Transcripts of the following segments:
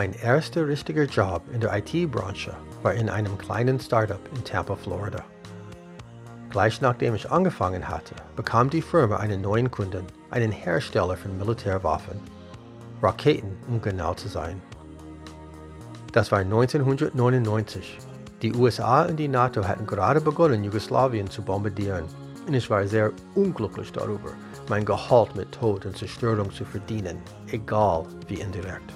Mein erster richtiger Job in der IT-Branche war in einem kleinen Startup in Tampa, Florida. Gleich nachdem ich angefangen hatte, bekam die Firma einen neuen Kunden, einen Hersteller von Militärwaffen. Raketen, um genau zu sein. Das war 1999. Die USA und die NATO hatten gerade begonnen, Jugoslawien zu bombardieren. Und ich war sehr unglücklich darüber, mein Gehalt mit Tod und Zerstörung zu verdienen, egal wie indirekt.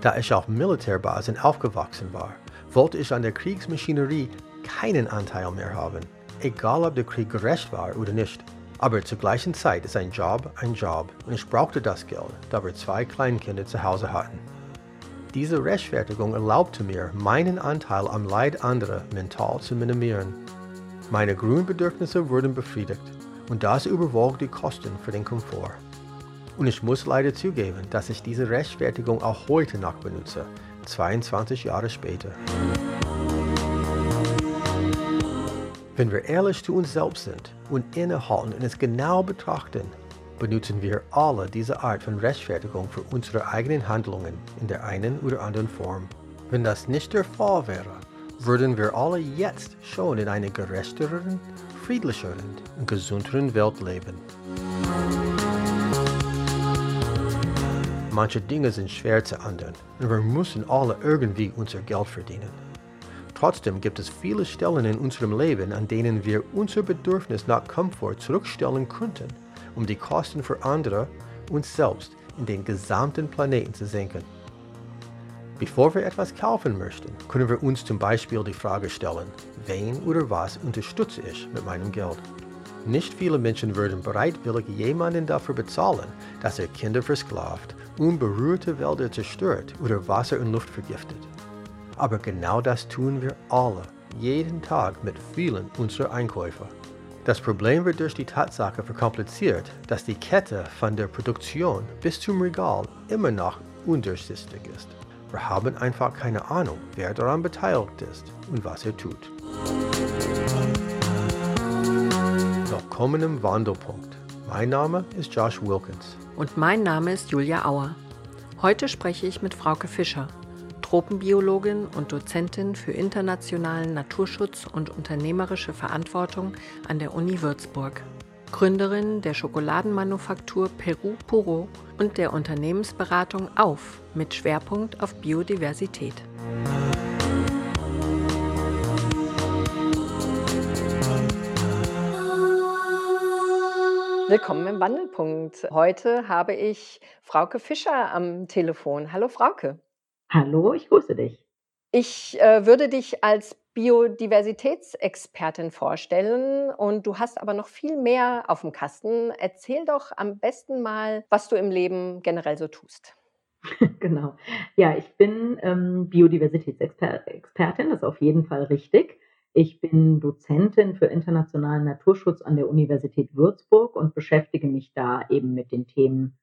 Da ich auf Militärbasen aufgewachsen war, wollte ich an der Kriegsmaschinerie keinen Anteil mehr haben, egal ob der Krieg gerecht war oder nicht. Aber zur gleichen Zeit ist ein Job ein Job und ich brauchte das Geld, da wir zwei Kleinkinder zu Hause hatten. Diese Rechtfertigung erlaubte mir, meinen Anteil am Leid anderer mental zu minimieren. Meine Grundbedürfnisse wurden befriedigt und das überwog die Kosten für den Komfort. Und ich muss leider zugeben, dass ich diese Rechtfertigung auch heute noch benutze, 22 Jahre später. Wenn wir ehrlich zu uns selbst sind und innehalten und es genau betrachten, benutzen wir alle diese Art von Rechtfertigung für unsere eigenen Handlungen in der einen oder anderen Form. Wenn das nicht der Fall wäre, würden wir alle jetzt schon in einer gerechteren, friedlicheren und gesünderen Welt leben. Manche Dinge sind schwer zu ändern und wir müssen alle irgendwie unser Geld verdienen. Trotzdem gibt es viele Stellen in unserem Leben, an denen wir unser Bedürfnis nach Komfort zurückstellen könnten, um die Kosten für andere, uns selbst und den gesamten Planeten zu senken. Bevor wir etwas kaufen möchten, können wir uns zum Beispiel die Frage stellen, wen oder was unterstütze ich mit meinem Geld? Nicht viele Menschen würden bereitwillig jemanden dafür bezahlen, dass er Kinder versklavt unberührte Wälder zerstört oder Wasser und Luft vergiftet. Aber genau das tun wir alle, jeden Tag mit vielen unserer Einkäufer. Das Problem wird durch die Tatsache verkompliziert, dass die Kette von der Produktion bis zum Regal immer noch undurchsichtig ist. Wir haben einfach keine Ahnung, wer daran beteiligt ist und was er tut. Willkommen im Wandelpunkt. Mein Name ist Josh Wilkins. Und mein Name ist Julia Auer. Heute spreche ich mit Frauke Fischer, Tropenbiologin und Dozentin für internationalen Naturschutz und unternehmerische Verantwortung an der Uni Würzburg. Gründerin der Schokoladenmanufaktur Peru Puro und der Unternehmensberatung Auf mit Schwerpunkt auf Biodiversität. Willkommen im Wandelpunkt. Heute habe ich Frauke Fischer am Telefon. Hallo Frauke. Hallo, ich grüße dich. Ich äh, würde dich als Biodiversitätsexpertin vorstellen und du hast aber noch viel mehr auf dem Kasten. Erzähl doch am besten mal, was du im Leben generell so tust. genau. Ja, ich bin ähm, Biodiversitätsexpertin, das ist auf jeden Fall richtig. Ich bin Dozentin für internationalen Naturschutz an der Universität Würzburg und beschäftige mich da eben mit den Themen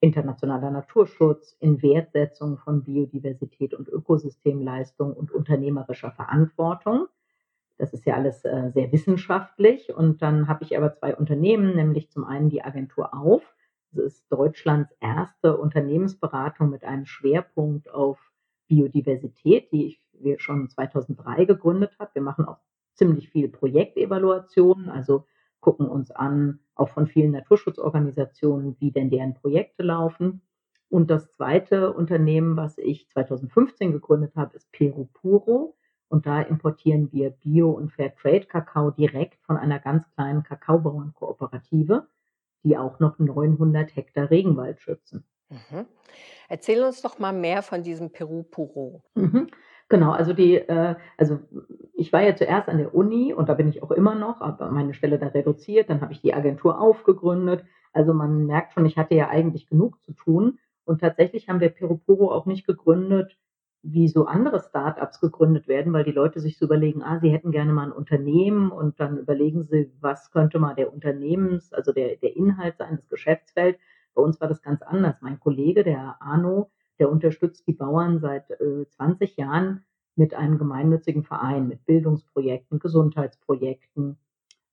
internationaler Naturschutz, Inwertsetzung von Biodiversität und Ökosystemleistung und unternehmerischer Verantwortung. Das ist ja alles äh, sehr wissenschaftlich. Und dann habe ich aber zwei Unternehmen, nämlich zum einen die Agentur Auf. Das ist Deutschlands erste Unternehmensberatung mit einem Schwerpunkt auf Biodiversität, die ich wir schon 2003 gegründet hat. Wir machen auch ziemlich viel Projektevaluationen, also gucken uns an, auch von vielen Naturschutzorganisationen, wie denn deren Projekte laufen. Und das zweite Unternehmen, was ich 2015 gegründet habe, ist Peru Puro. Und da importieren wir Bio- und Fairtrade-Kakao direkt von einer ganz kleinen Kakaobauernkooperative, die auch noch 900 Hektar Regenwald schützen. Mhm. Erzähl uns doch mal mehr von diesem Peru Puro. Mhm. Genau, also die, äh, also ich war ja zuerst an der Uni und da bin ich auch immer noch, aber meine Stelle da reduziert, dann habe ich die Agentur aufgegründet. Also man merkt schon, ich hatte ja eigentlich genug zu tun. Und tatsächlich haben wir Peroporo auch nicht gegründet, wie so andere Startups gegründet werden, weil die Leute sich so überlegen, ah, sie hätten gerne mal ein Unternehmen und dann überlegen sie, was könnte mal der Unternehmens, also der, der Inhalt sein, das Geschäftsfeld. Bei uns war das ganz anders. Mein Kollege, der Arno, der unterstützt die Bauern seit äh, 20 Jahren mit einem gemeinnützigen Verein, mit Bildungsprojekten, Gesundheitsprojekten,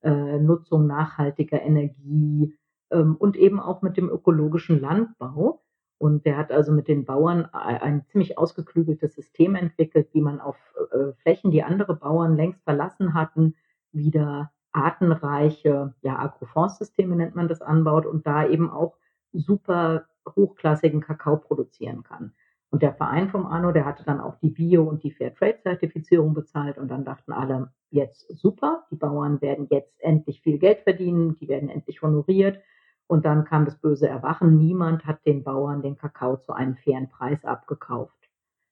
äh, Nutzung nachhaltiger Energie ähm, und eben auch mit dem ökologischen Landbau. Und der hat also mit den Bauern ein ziemlich ausgeklügeltes System entwickelt, wie man auf äh, Flächen, die andere Bauern längst verlassen hatten, wieder artenreiche, ja, Agroforstsysteme nennt man das, anbaut und da eben auch super hochklassigen Kakao produzieren kann. Und der Verein vom Arno, der hatte dann auch die Bio- und die Fairtrade-Zertifizierung bezahlt und dann dachten alle, jetzt super, die Bauern werden jetzt endlich viel Geld verdienen, die werden endlich honoriert. Und dann kam das böse Erwachen, niemand hat den Bauern den Kakao zu einem fairen Preis abgekauft.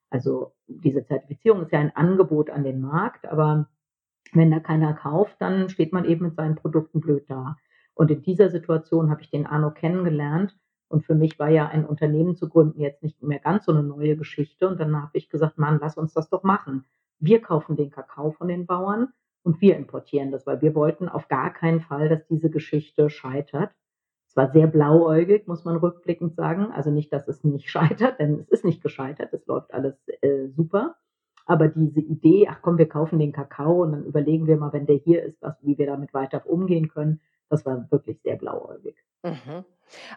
Also diese Zertifizierung ist ja ein Angebot an den Markt, aber wenn da keiner kauft, dann steht man eben mit seinen Produkten blöd da. Und in dieser Situation habe ich den Arno kennengelernt und für mich war ja ein Unternehmen zu gründen jetzt nicht mehr ganz so eine neue Geschichte. Und dann habe ich gesagt, Mann, lass uns das doch machen. Wir kaufen den Kakao von den Bauern und wir importieren das, weil wir wollten auf gar keinen Fall, dass diese Geschichte scheitert. Es war sehr blauäugig, muss man rückblickend sagen. Also nicht, dass es nicht scheitert, denn es ist nicht gescheitert. Es läuft alles äh, super. Aber diese Idee, ach komm, wir kaufen den Kakao und dann überlegen wir mal, wenn der hier ist, was, wie wir damit weiter umgehen können, das war wirklich sehr blauäugig. Mhm.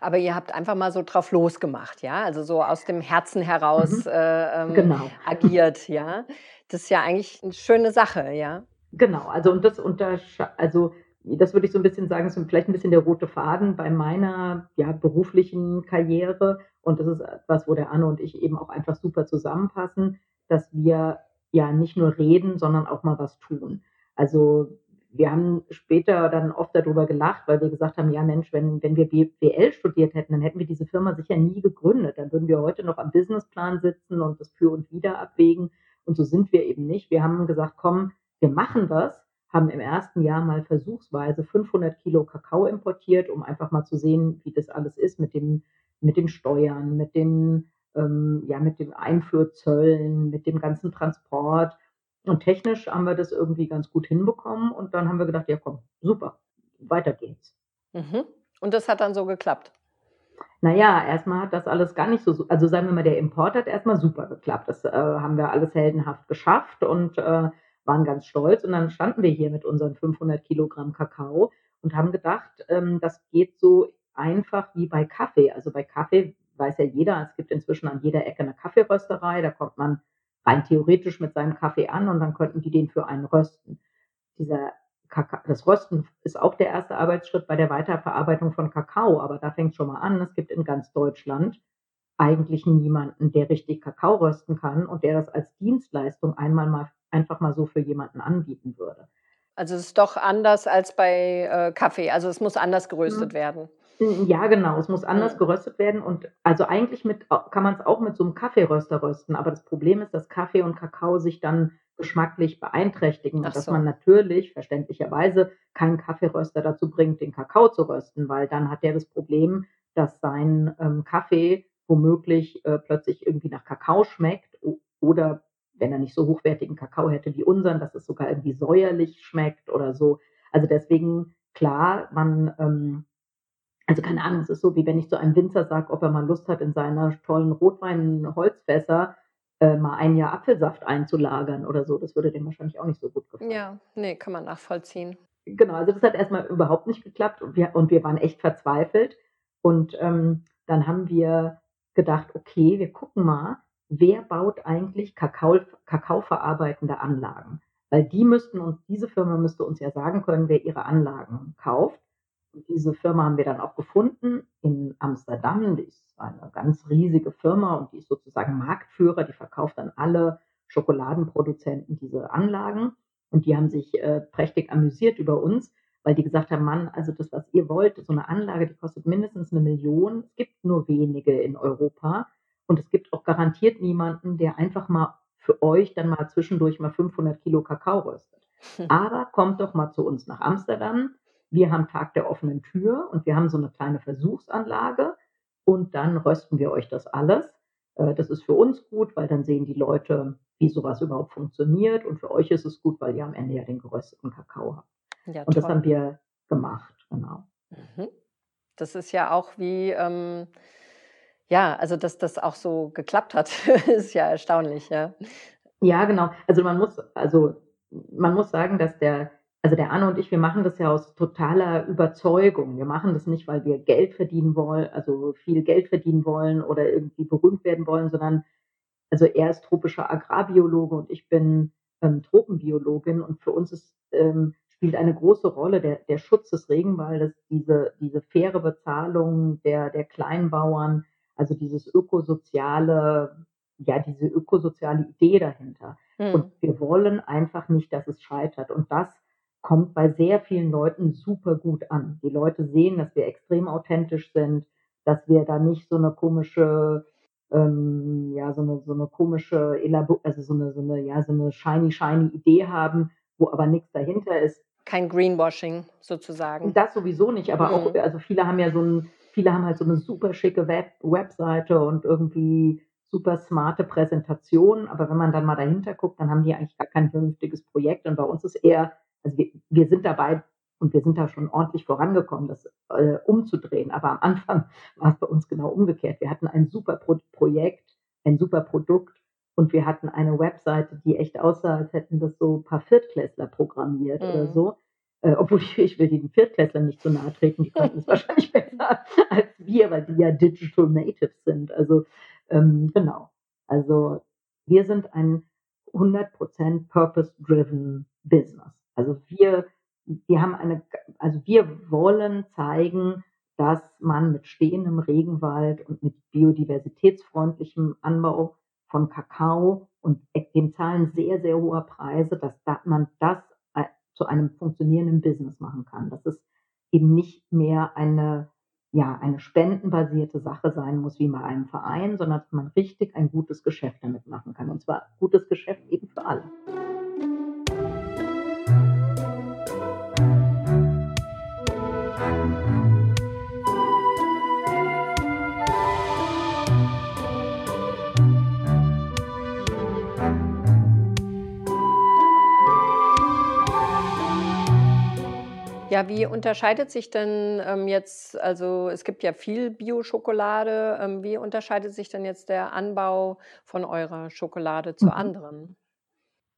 Aber ihr habt einfach mal so drauf losgemacht, ja? Also so aus dem Herzen heraus mhm. äh, ähm, genau. agiert, ja? Das ist ja eigentlich eine schöne Sache, ja? Genau, also und das unter, also das würde ich so ein bisschen sagen, ist vielleicht ein bisschen der rote Faden bei meiner ja, beruflichen Karriere. Und das ist etwas, wo der Anne und ich eben auch einfach super zusammenpassen, dass wir ja nicht nur reden, sondern auch mal was tun. Also wir haben später dann oft darüber gelacht, weil wir gesagt haben, ja Mensch, wenn, wenn wir BWL studiert hätten, dann hätten wir diese Firma sicher nie gegründet. Dann würden wir heute noch am Businessplan sitzen und das für und wieder abwägen. Und so sind wir eben nicht. Wir haben gesagt, komm, wir machen das, haben im ersten Jahr mal versuchsweise 500 Kilo Kakao importiert, um einfach mal zu sehen, wie das alles ist mit dem, mit den Steuern, mit den, ähm, ja, mit den Einfuhrzöllen, mit dem ganzen Transport und technisch haben wir das irgendwie ganz gut hinbekommen und dann haben wir gedacht, ja komm, super, weiter geht's. Mhm. Und das hat dann so geklappt? Naja, erstmal hat das alles gar nicht so, also sagen wir mal, der Import hat erstmal super geklappt. Das äh, haben wir alles heldenhaft geschafft und äh, waren ganz stolz. Und dann standen wir hier mit unseren 500 Kilogramm Kakao und haben gedacht, ähm, das geht so einfach wie bei Kaffee. Also bei Kaffee weiß ja jeder, es gibt inzwischen an jeder Ecke eine Kaffeerösterei, da kommt man rein theoretisch mit seinem Kaffee an und dann könnten die den für einen rösten. Dieser Kakao, das Rösten ist auch der erste Arbeitsschritt bei der Weiterverarbeitung von Kakao, aber da fängt schon mal an. Es gibt in ganz Deutschland eigentlich niemanden, der richtig Kakao rösten kann und der das als Dienstleistung einmal mal einfach mal so für jemanden anbieten würde. Also es ist doch anders als bei äh, Kaffee. Also es muss anders geröstet mhm. werden. Ja, genau. Es muss anders mhm. geröstet werden und also eigentlich mit, kann man es auch mit so einem Kaffeeröster rösten. Aber das Problem ist, dass Kaffee und Kakao sich dann geschmacklich beeinträchtigen und dass man natürlich verständlicherweise keinen Kaffeeröster dazu bringt, den Kakao zu rösten, weil dann hat der das Problem, dass sein ähm, Kaffee womöglich äh, plötzlich irgendwie nach Kakao schmeckt oder wenn er nicht so hochwertigen Kakao hätte wie unseren, dass es sogar irgendwie säuerlich schmeckt oder so. Also deswegen klar, man ähm, also keine Ahnung, es ist so, wie wenn ich zu einem Winzer sage, ob er mal Lust hat, in seiner tollen Rotwein-Holzfässer äh, mal ein Jahr Apfelsaft einzulagern oder so. Das würde dem wahrscheinlich auch nicht so gut gefallen. Ja, nee, kann man nachvollziehen. Genau, also das hat erstmal überhaupt nicht geklappt und wir, und wir waren echt verzweifelt. Und ähm, dann haben wir gedacht, okay, wir gucken mal, wer baut eigentlich Kakao, Kakaoverarbeitende Anlagen? Weil die müssten uns, diese Firma müsste uns ja sagen können, wer ihre Anlagen kauft. Diese Firma haben wir dann auch gefunden in Amsterdam. Die ist eine ganz riesige Firma und die ist sozusagen Marktführer. Die verkauft an alle Schokoladenproduzenten diese Anlagen. Und die haben sich äh, prächtig amüsiert über uns, weil die gesagt haben, Mann, also das, was ihr wollt, so eine Anlage, die kostet mindestens eine Million. Es gibt nur wenige in Europa. Und es gibt auch garantiert niemanden, der einfach mal für euch dann mal zwischendurch mal 500 Kilo Kakao röstet. Aber kommt doch mal zu uns nach Amsterdam wir haben Tag der offenen Tür und wir haben so eine kleine Versuchsanlage und dann rösten wir euch das alles. Äh, das ist für uns gut, weil dann sehen die Leute, wie sowas überhaupt funktioniert und für euch ist es gut, weil ihr am Ende ja den gerösteten Kakao habt. Ja, und das haben wir gemacht, genau. Mhm. Das ist ja auch wie, ähm, ja, also dass das auch so geklappt hat, ist ja erstaunlich, ja. Ja, genau. Also man muss, also man muss sagen, dass der also der Anne und ich, wir machen das ja aus totaler Überzeugung. Wir machen das nicht, weil wir Geld verdienen wollen, also viel Geld verdienen wollen oder irgendwie berühmt werden wollen, sondern also er ist tropischer Agrarbiologe und ich bin ähm, Tropenbiologin und für uns ist, ähm, spielt eine große Rolle der, der Schutz des Regenwaldes, diese, diese faire Bezahlung der, der Kleinbauern, also dieses ökosoziale, ja, diese ökosoziale Idee dahinter. Mhm. Und wir wollen einfach nicht, dass es scheitert. Und das kommt bei sehr vielen Leuten super gut an. Die Leute sehen, dass wir extrem authentisch sind, dass wir da nicht so eine komische, ähm, ja, so eine, so eine komische, Elabo also so eine, so eine, ja, so eine shiny, shiny Idee haben, wo aber nichts dahinter ist. Kein Greenwashing sozusagen. Das sowieso nicht, aber mhm. auch, also viele haben ja so ein, viele haben halt so eine super schicke Web Webseite und irgendwie super smarte Präsentation, aber wenn man dann mal dahinter guckt, dann haben die eigentlich gar kein vernünftiges Projekt und bei uns ist eher also wir, wir sind dabei und wir sind da schon ordentlich vorangekommen, das äh, umzudrehen. Aber am Anfang war es bei uns genau umgekehrt. Wir hatten ein super Pro Projekt, ein super Produkt und wir hatten eine Webseite, die echt aussah, als hätten das so ein paar Viertklässler programmiert mhm. oder so. Äh, obwohl ich, ich will den Viertklässlern nicht zu nahe treten, die konnten es wahrscheinlich besser als wir, weil die ja Digital Natives sind. Also ähm, genau. Also wir sind ein 100% Purpose-driven Business. Also wir, wir haben eine, also wir wollen zeigen, dass man mit stehendem Regenwald und mit biodiversitätsfreundlichem Anbau von Kakao und dem Zahlen sehr, sehr hoher Preise, dass man das äh, zu einem funktionierenden Business machen kann. Dass es eben nicht mehr eine, ja, eine spendenbasierte Sache sein muss wie bei einem Verein, sondern dass man richtig ein gutes Geschäft damit machen kann. Und zwar gutes Geschäft eben für alle. Ja, wie unterscheidet sich denn ähm, jetzt, also es gibt ja viel Bio-Schokolade, ähm, wie unterscheidet sich denn jetzt der Anbau von eurer Schokolade zu mhm. anderen?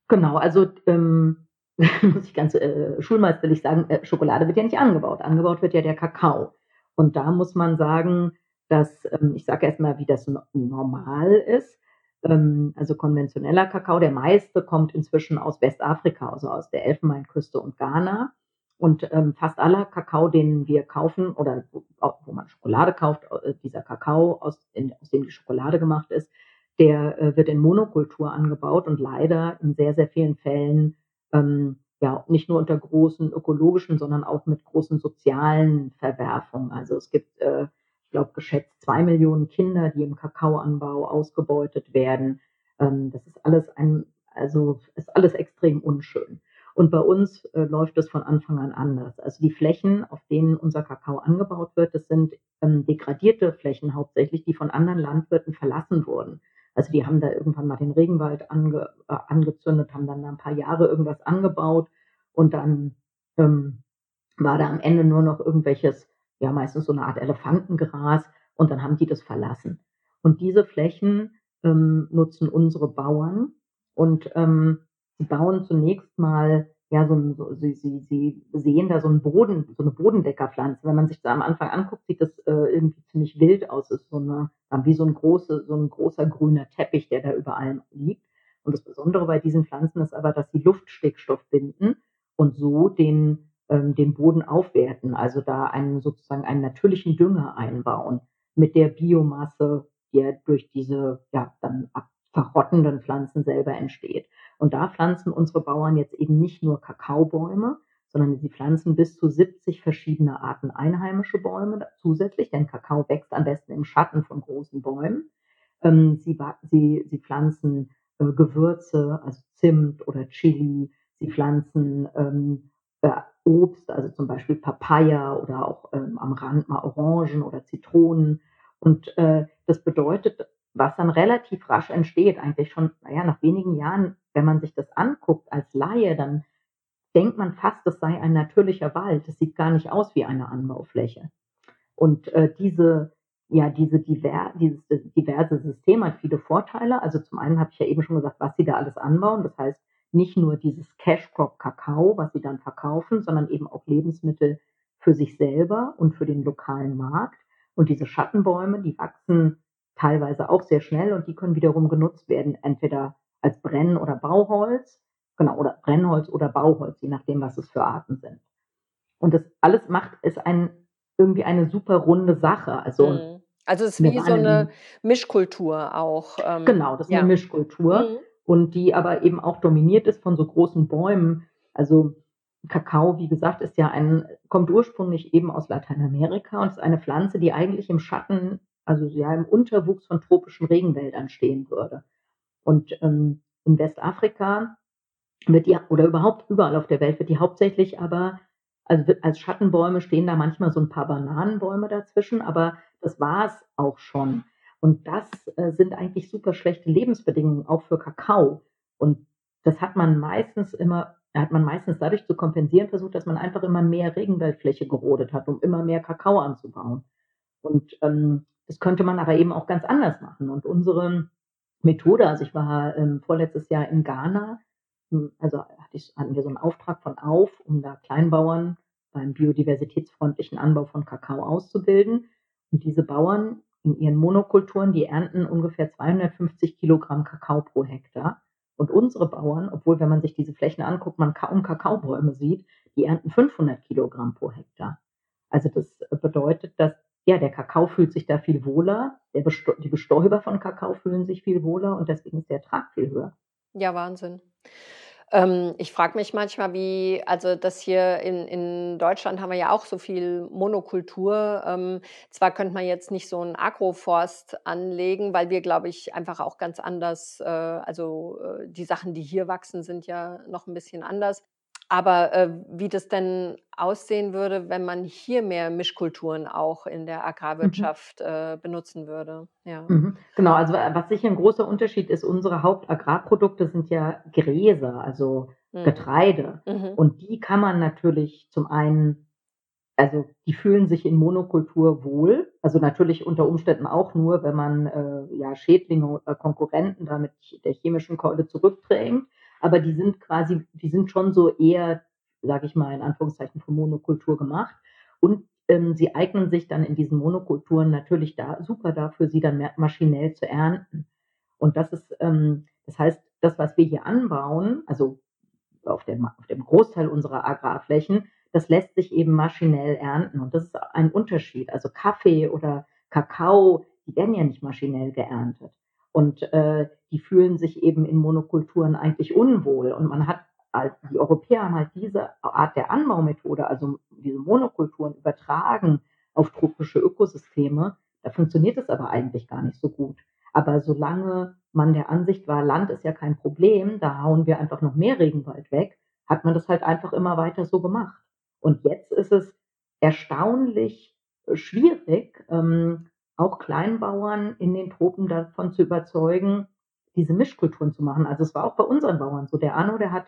Genau, also ähm, muss ich ganz äh, schulmeisterlich sagen, äh, Schokolade wird ja nicht angebaut. Angebaut wird ja der Kakao. Und da muss man sagen, dass, ähm, ich sage erstmal, wie das normal ist. Ähm, also konventioneller Kakao, der meiste kommt inzwischen aus Westafrika, also aus der Elfenbeinküste und Ghana. Und ähm, fast aller Kakao, den wir kaufen oder wo, man Schokolade kauft, äh, dieser Kakao, aus, in, aus dem die Schokolade gemacht ist, der äh, wird in Monokultur angebaut und leider in sehr, sehr vielen Fällen ähm, ja nicht nur unter großen ökologischen, sondern auch mit großen sozialen Verwerfungen. Also es gibt, äh, ich glaube, geschätzt zwei Millionen Kinder, die im Kakaoanbau ausgebeutet werden. Ähm, das ist alles ein, also ist alles extrem unschön. Und bei uns äh, läuft es von Anfang an anders. Also die Flächen, auf denen unser Kakao angebaut wird, das sind ähm, degradierte Flächen hauptsächlich, die von anderen Landwirten verlassen wurden. Also die haben da irgendwann mal den Regenwald ange, äh, angezündet, haben dann ein paar Jahre irgendwas angebaut und dann ähm, war da am Ende nur noch irgendwelches, ja meistens so eine Art Elefantengras und dann haben die das verlassen. Und diese Flächen ähm, nutzen unsere Bauern und ähm, sie bauen zunächst mal, ja, so, so sie, sie, sie sehen da so einen Boden, so eine Bodendeckerpflanze. Wenn man sich da am Anfang anguckt, sieht das äh, irgendwie ziemlich wild aus. Ist so eine, wie so ein, große, so ein großer grüner Teppich, der da über allem liegt. Und das Besondere bei diesen Pflanzen ist aber, dass sie Luftstickstoff binden und so den, ähm, den Boden aufwerten, also da einen sozusagen einen natürlichen Dünger einbauen mit der Biomasse, die durch diese ja dann verrottenden Pflanzen selber entsteht. Und da pflanzen unsere Bauern jetzt eben nicht nur Kakaobäume, sondern sie pflanzen bis zu 70 verschiedene Arten einheimische Bäume zusätzlich, denn Kakao wächst am besten im Schatten von großen Bäumen. Ähm, sie, sie, sie pflanzen äh, Gewürze, also Zimt oder Chili. Sie pflanzen ähm, äh, Obst, also zum Beispiel Papaya oder auch ähm, am Rand mal Orangen oder Zitronen. Und äh, das bedeutet, was dann relativ rasch entsteht, eigentlich schon, naja, nach wenigen Jahren, wenn man sich das anguckt als Laie, dann denkt man fast, das sei ein natürlicher Wald. Das sieht gar nicht aus wie eine Anbaufläche. Und äh, diese, ja, diese diver, dieses diverse System hat viele Vorteile. Also zum einen habe ich ja eben schon gesagt, was sie da alles anbauen. Das heißt, nicht nur dieses Cash Crop Kakao, was sie dann verkaufen, sondern eben auch Lebensmittel für sich selber und für den lokalen Markt. Und diese Schattenbäume, die wachsen teilweise auch sehr schnell und die können wiederum genutzt werden, entweder als Brenn- oder Bauholz, genau, oder Brennholz oder Bauholz, je nachdem, was es für Arten sind. Und das alles macht es ein, irgendwie eine super runde Sache. Also, mhm. also es ist wie so eine Mischkultur auch. Ähm, genau, das ist ja. eine Mischkultur. Mhm. Und die aber eben auch dominiert ist von so großen Bäumen. Also Kakao, wie gesagt, ist ja ein, kommt ursprünglich eben aus Lateinamerika und ist eine Pflanze, die eigentlich im Schatten, also ja im Unterwuchs von tropischen Regenwäldern stehen würde. Und ähm, in Westafrika wird die, oder überhaupt überall auf der Welt wird die hauptsächlich aber also als Schattenbäume stehen da manchmal so ein paar Bananenbäume dazwischen, aber das war es auch schon. Und das äh, sind eigentlich super schlechte Lebensbedingungen, auch für Kakao. Und das hat man meistens immer, hat man meistens dadurch zu kompensieren versucht, dass man einfach immer mehr Regenwaldfläche gerodet hat, um immer mehr Kakao anzubauen. Und ähm, das könnte man aber eben auch ganz anders machen. Und unsere Methode, also ich war ähm, vorletztes Jahr in Ghana hm, also hatte ich, hatten wir so einen Auftrag von Auf, um da Kleinbauern beim biodiversitätsfreundlichen Anbau von Kakao auszubilden. Und diese Bauern in ihren Monokulturen, die ernten ungefähr 250 Kilogramm Kakao pro Hektar. Und unsere Bauern, obwohl wenn man sich diese Flächen anguckt, man kaum Kakaobäume sieht, die ernten 500 Kilogramm pro Hektar. Also das bedeutet, dass ja, der Kakao fühlt sich da viel wohler, Besto die Bestäuber von Kakao fühlen sich viel wohler und deswegen ist der Ertrag viel höher. Ja, Wahnsinn. Ähm, ich frage mich manchmal, wie, also das hier in, in Deutschland haben wir ja auch so viel Monokultur. Ähm, zwar könnte man jetzt nicht so einen Agroforst anlegen, weil wir, glaube ich, einfach auch ganz anders, äh, also äh, die Sachen, die hier wachsen, sind ja noch ein bisschen anders. Aber äh, wie das denn aussehen würde, wenn man hier mehr Mischkulturen auch in der mhm. Agrarwirtschaft mhm. äh, benutzen würde. Ja. Mhm. Genau, also äh, was sicher ein großer Unterschied ist, unsere Hauptagrarprodukte sind ja Gräser, also mhm. Getreide. Und die kann man natürlich zum einen, also die fühlen sich in Monokultur wohl, also natürlich unter Umständen auch nur, wenn man äh, ja Schädlinge oder Konkurrenten da mit der chemischen Keule zurückdrängt aber die sind quasi, die sind schon so eher, sage ich mal in Anführungszeichen, für Monokultur gemacht. Und ähm, sie eignen sich dann in diesen Monokulturen natürlich da super dafür, sie dann maschinell zu ernten. Und das ist, ähm, das heißt, das, was wir hier anbauen, also auf dem, auf dem Großteil unserer Agrarflächen, das lässt sich eben maschinell ernten. Und das ist ein Unterschied. Also Kaffee oder Kakao, die werden ja nicht maschinell geerntet. Und äh, die fühlen sich eben in Monokulturen eigentlich unwohl. Und man hat, die Europäer haben halt diese Art der Anbaumethode, also diese Monokulturen übertragen auf tropische Ökosysteme. Da funktioniert es aber eigentlich gar nicht so gut. Aber solange man der Ansicht war, Land ist ja kein Problem, da hauen wir einfach noch mehr Regenwald weg, hat man das halt einfach immer weiter so gemacht. Und jetzt ist es erstaunlich schwierig, ähm, auch Kleinbauern in den Tropen davon zu überzeugen, diese Mischkulturen zu machen. Also es war auch bei unseren Bauern so. Der Anno, der hat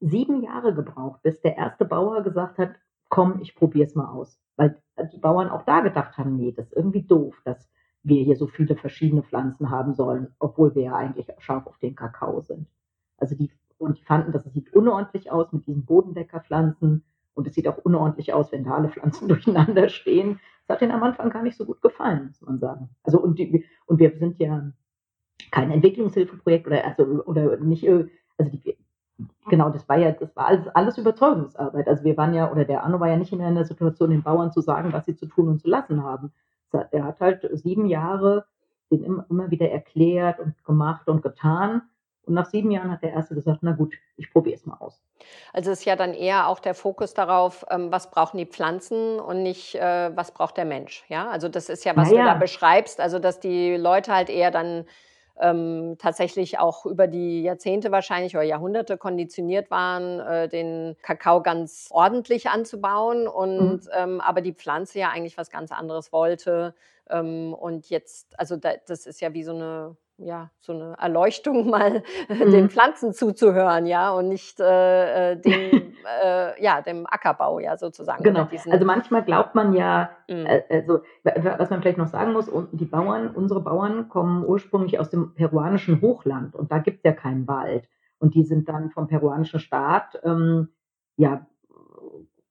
sieben Jahre gebraucht, bis der erste Bauer gesagt hat, komm, ich probiere es mal aus. Weil die Bauern auch da gedacht haben, nee, das ist irgendwie doof, dass wir hier so viele verschiedene Pflanzen haben sollen, obwohl wir ja eigentlich scharf auf den Kakao sind. Also die, und die fanden, das sieht unordentlich aus mit diesen Bodendeckerpflanzen und es sieht auch unordentlich aus, wenn da alle Pflanzen durcheinander stehen. Das hat denen am Anfang gar nicht so gut gefallen, muss man sagen. Also und, die, und wir sind ja kein Entwicklungshilfeprojekt oder also oder nicht äh, also die, genau das war ja das war alles, alles Überzeugungsarbeit also wir waren ja oder der Arno war ja nicht in einer Situation den Bauern zu sagen was sie zu tun und zu lassen haben er hat halt sieben Jahre den immer, immer wieder erklärt und gemacht und getan und nach sieben Jahren hat der erste gesagt na gut ich probiere es mal aus also ist ja dann eher auch der Fokus darauf ähm, was brauchen die Pflanzen und nicht äh, was braucht der Mensch ja also das ist ja was naja. du da beschreibst also dass die Leute halt eher dann ähm, tatsächlich auch über die Jahrzehnte wahrscheinlich oder Jahrhunderte konditioniert waren, äh, den Kakao ganz ordentlich anzubauen und mhm. ähm, aber die Pflanze ja eigentlich was ganz anderes wollte. Ähm, und jetzt, also da, das ist ja wie so eine ja, so eine Erleuchtung mal mhm. den Pflanzen zuzuhören, ja, und nicht äh, äh dem, äh, ja, dem Ackerbau, ja, sozusagen. Genau. Also manchmal glaubt man ja, mhm. äh, also was man vielleicht noch sagen muss, die Bauern, unsere Bauern kommen ursprünglich aus dem peruanischen Hochland und da gibt es ja keinen Wald. Und die sind dann vom peruanischen Staat ähm, ja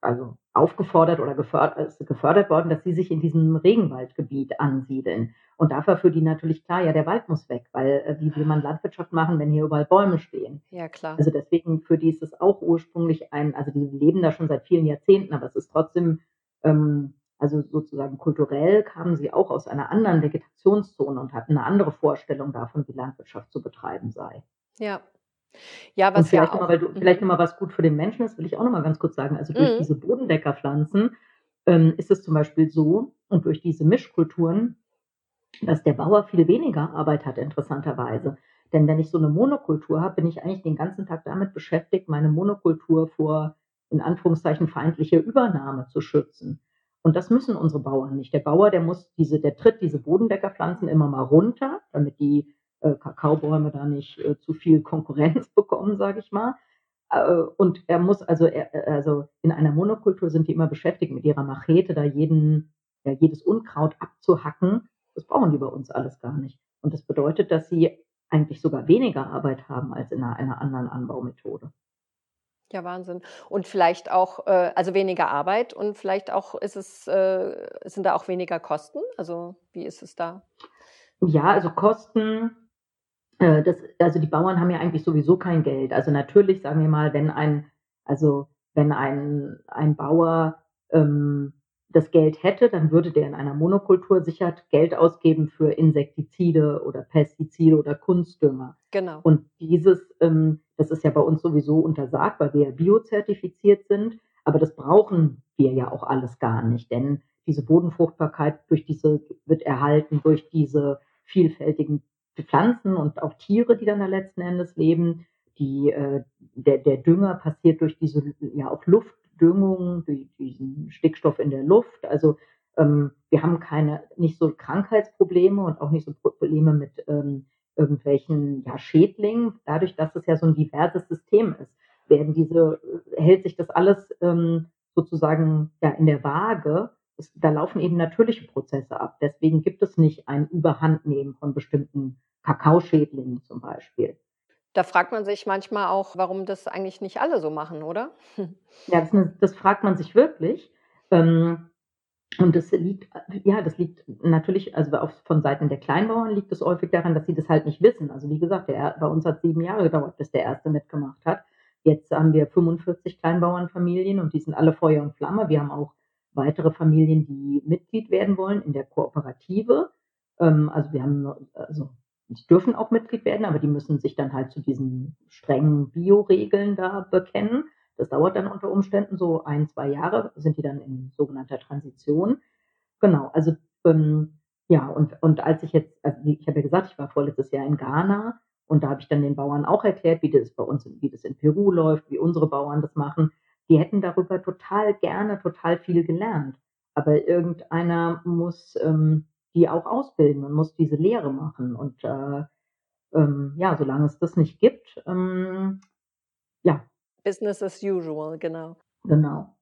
also aufgefordert oder gefördert, gefördert worden, dass sie sich in diesem Regenwaldgebiet ansiedeln. Und dafür für die natürlich klar, ja, der Wald muss weg, weil äh, wie will man Landwirtschaft machen, wenn hier überall Bäume stehen? Ja, klar. Also deswegen, für die ist es auch ursprünglich ein, also die leben da schon seit vielen Jahrzehnten, aber es ist trotzdem, ähm, also sozusagen kulturell kamen sie auch aus einer anderen Vegetationszone und hatten eine andere Vorstellung davon, wie Landwirtschaft zu betreiben sei. Ja, ja, Und was ja vielleicht noch mal, auch weil du vielleicht mhm. mal was gut für den Menschen ist, will ich auch noch mal ganz kurz sagen. Also durch Mhm. diese Bodendeckerpflanzen ähm, ist es zum Beispiel so und durch diese Mischkulturen, dass der Bauer viel weniger Arbeit hat, interessanterweise. Denn wenn ich so eine Monokultur habe, bin ich eigentlich den ganzen Tag damit beschäftigt, meine Monokultur vor, in Anführungszeichen, feindlicher Übernahme zu schützen. Und das müssen unsere Bauern nicht. Der Bauer, der muss diese, der tritt diese Bodendeckerpflanzen immer mal runter, damit die äh, Kakaobäume da nicht äh, zu viel Konkurrenz bekommen, sage ich mal. Äh, und er muss also, er, äh, also in einer Monokultur sind die immer beschäftigt, mit ihrer Machete da jeden, ja, jedes Unkraut abzuhacken. Das brauchen die bei uns alles gar nicht. Und das bedeutet, dass sie eigentlich sogar weniger Arbeit haben als in einer, einer anderen Anbaumethode. Ja, Wahnsinn. Und vielleicht auch, äh, also weniger Arbeit und vielleicht auch ist es, äh, sind da auch weniger Kosten? Also wie ist es da? Ja, also Kosten, äh, das, also die Bauern haben ja eigentlich sowieso kein Geld. Also natürlich, sagen wir mal, wenn ein, also wenn ein, ein Bauer ähm, das Geld hätte, dann würde der in einer Monokultur sicher Geld ausgeben für Insektizide oder Pestizide oder Kunstdünger. Genau. Und dieses, ähm, das ist ja bei uns sowieso untersagt, weil wir ja biozertifiziert sind. Aber das brauchen wir ja auch alles gar nicht, denn diese Bodenfruchtbarkeit durch diese wird erhalten durch diese vielfältigen Pflanzen und auch Tiere, die dann da letzten Endes leben. Die, äh, der, der Dünger passiert durch diese ja auch Luftdüngung, durch diesen Stickstoff in der Luft. Also ähm, wir haben keine nicht so Krankheitsprobleme und auch nicht so Probleme mit ähm, irgendwelchen ja, Schädlingen. Dadurch, dass es ja so ein diverses System ist, werden diese hält sich das alles ähm, sozusagen ja in der Waage. Es, da laufen eben natürliche Prozesse ab. Deswegen gibt es nicht ein Überhandnehmen von bestimmten Kakaoschädlingen zum Beispiel. Da fragt man sich manchmal auch, warum das eigentlich nicht alle so machen, oder? Ja, das, eine, das fragt man sich wirklich. Ähm, und das liegt, ja, das liegt natürlich, also auf, von Seiten der Kleinbauern liegt es häufig daran, dass sie das halt nicht wissen. Also wie gesagt, der, bei uns hat sieben Jahre gedauert, bis der erste mitgemacht hat. Jetzt haben wir 45 Kleinbauernfamilien und die sind alle Feuer und Flamme. Wir haben auch weitere Familien, die Mitglied werden wollen in der Kooperative. Ähm, also wir haben, also die dürfen auch Mitglied werden, aber die müssen sich dann halt zu diesen strengen Bio-Regeln da bekennen. Das dauert dann unter Umständen so ein, zwei Jahre, sind die dann in sogenannter Transition. Genau, also ähm, ja, und, und als ich jetzt, also ich habe ja gesagt, ich war vorletztes Jahr in Ghana und da habe ich dann den Bauern auch erklärt, wie das bei uns, wie das in Peru läuft, wie unsere Bauern das machen. Die hätten darüber total gerne, total viel gelernt. Aber irgendeiner muss ähm, die auch ausbilden und muss diese Lehre machen. Und äh, ähm, ja, solange es das nicht gibt, ähm, ja, Business as usual, genau. genau.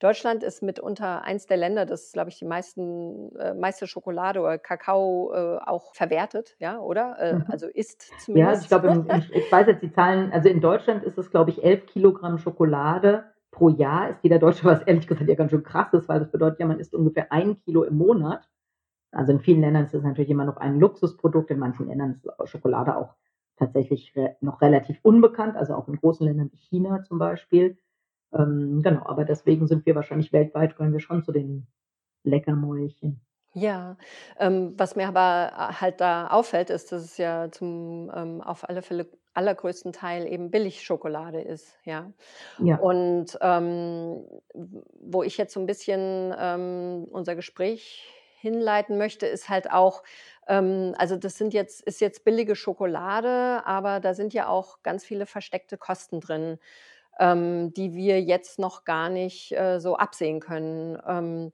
Deutschland ist mitunter eins der Länder, das, glaube ich, die meisten, äh, meiste Schokolade oder Kakao äh, auch verwertet, ja, oder? Äh, Mhm. also isst Ja, also zumindest. ich glaube, in- in- ich weiß jetzt die Zahlen, also in Deutschland ist es, glaube ich, 11 Kilogramm Schokolade pro Jahr ist jeder Deutsche, was ehrlich gesagt ja ganz schön krass ist, weil das bedeutet ja, man isst ungefähr ein Kilo im Monat. Also in vielen Ländern ist es natürlich immer noch ein Luxusprodukt, in manchen Ländern ist Schokolade auch tatsächlich noch relativ unbekannt, also auch in großen Ländern wie China zum Beispiel. Ähm, genau, aber deswegen sind wir wahrscheinlich weltweit, gehören wir schon zu den Leckermäulchen. Ja, ähm, was mir aber äh, halt da auffällt, ist, dass es ja zum ähm, auf alle Fälle allergrößten Teil eben Billigschokolade ist, ja. Ja. Und ähm, wo ich jetzt so ein bisschen ähm, unser Gespräch hinleiten möchte, ist halt auch, ähm, also das sind jetzt, ist jetzt billige Schokolade, aber da sind ja auch ganz viele versteckte Kosten drin, ähm, die wir jetzt noch gar nicht äh, so absehen können. Ähm,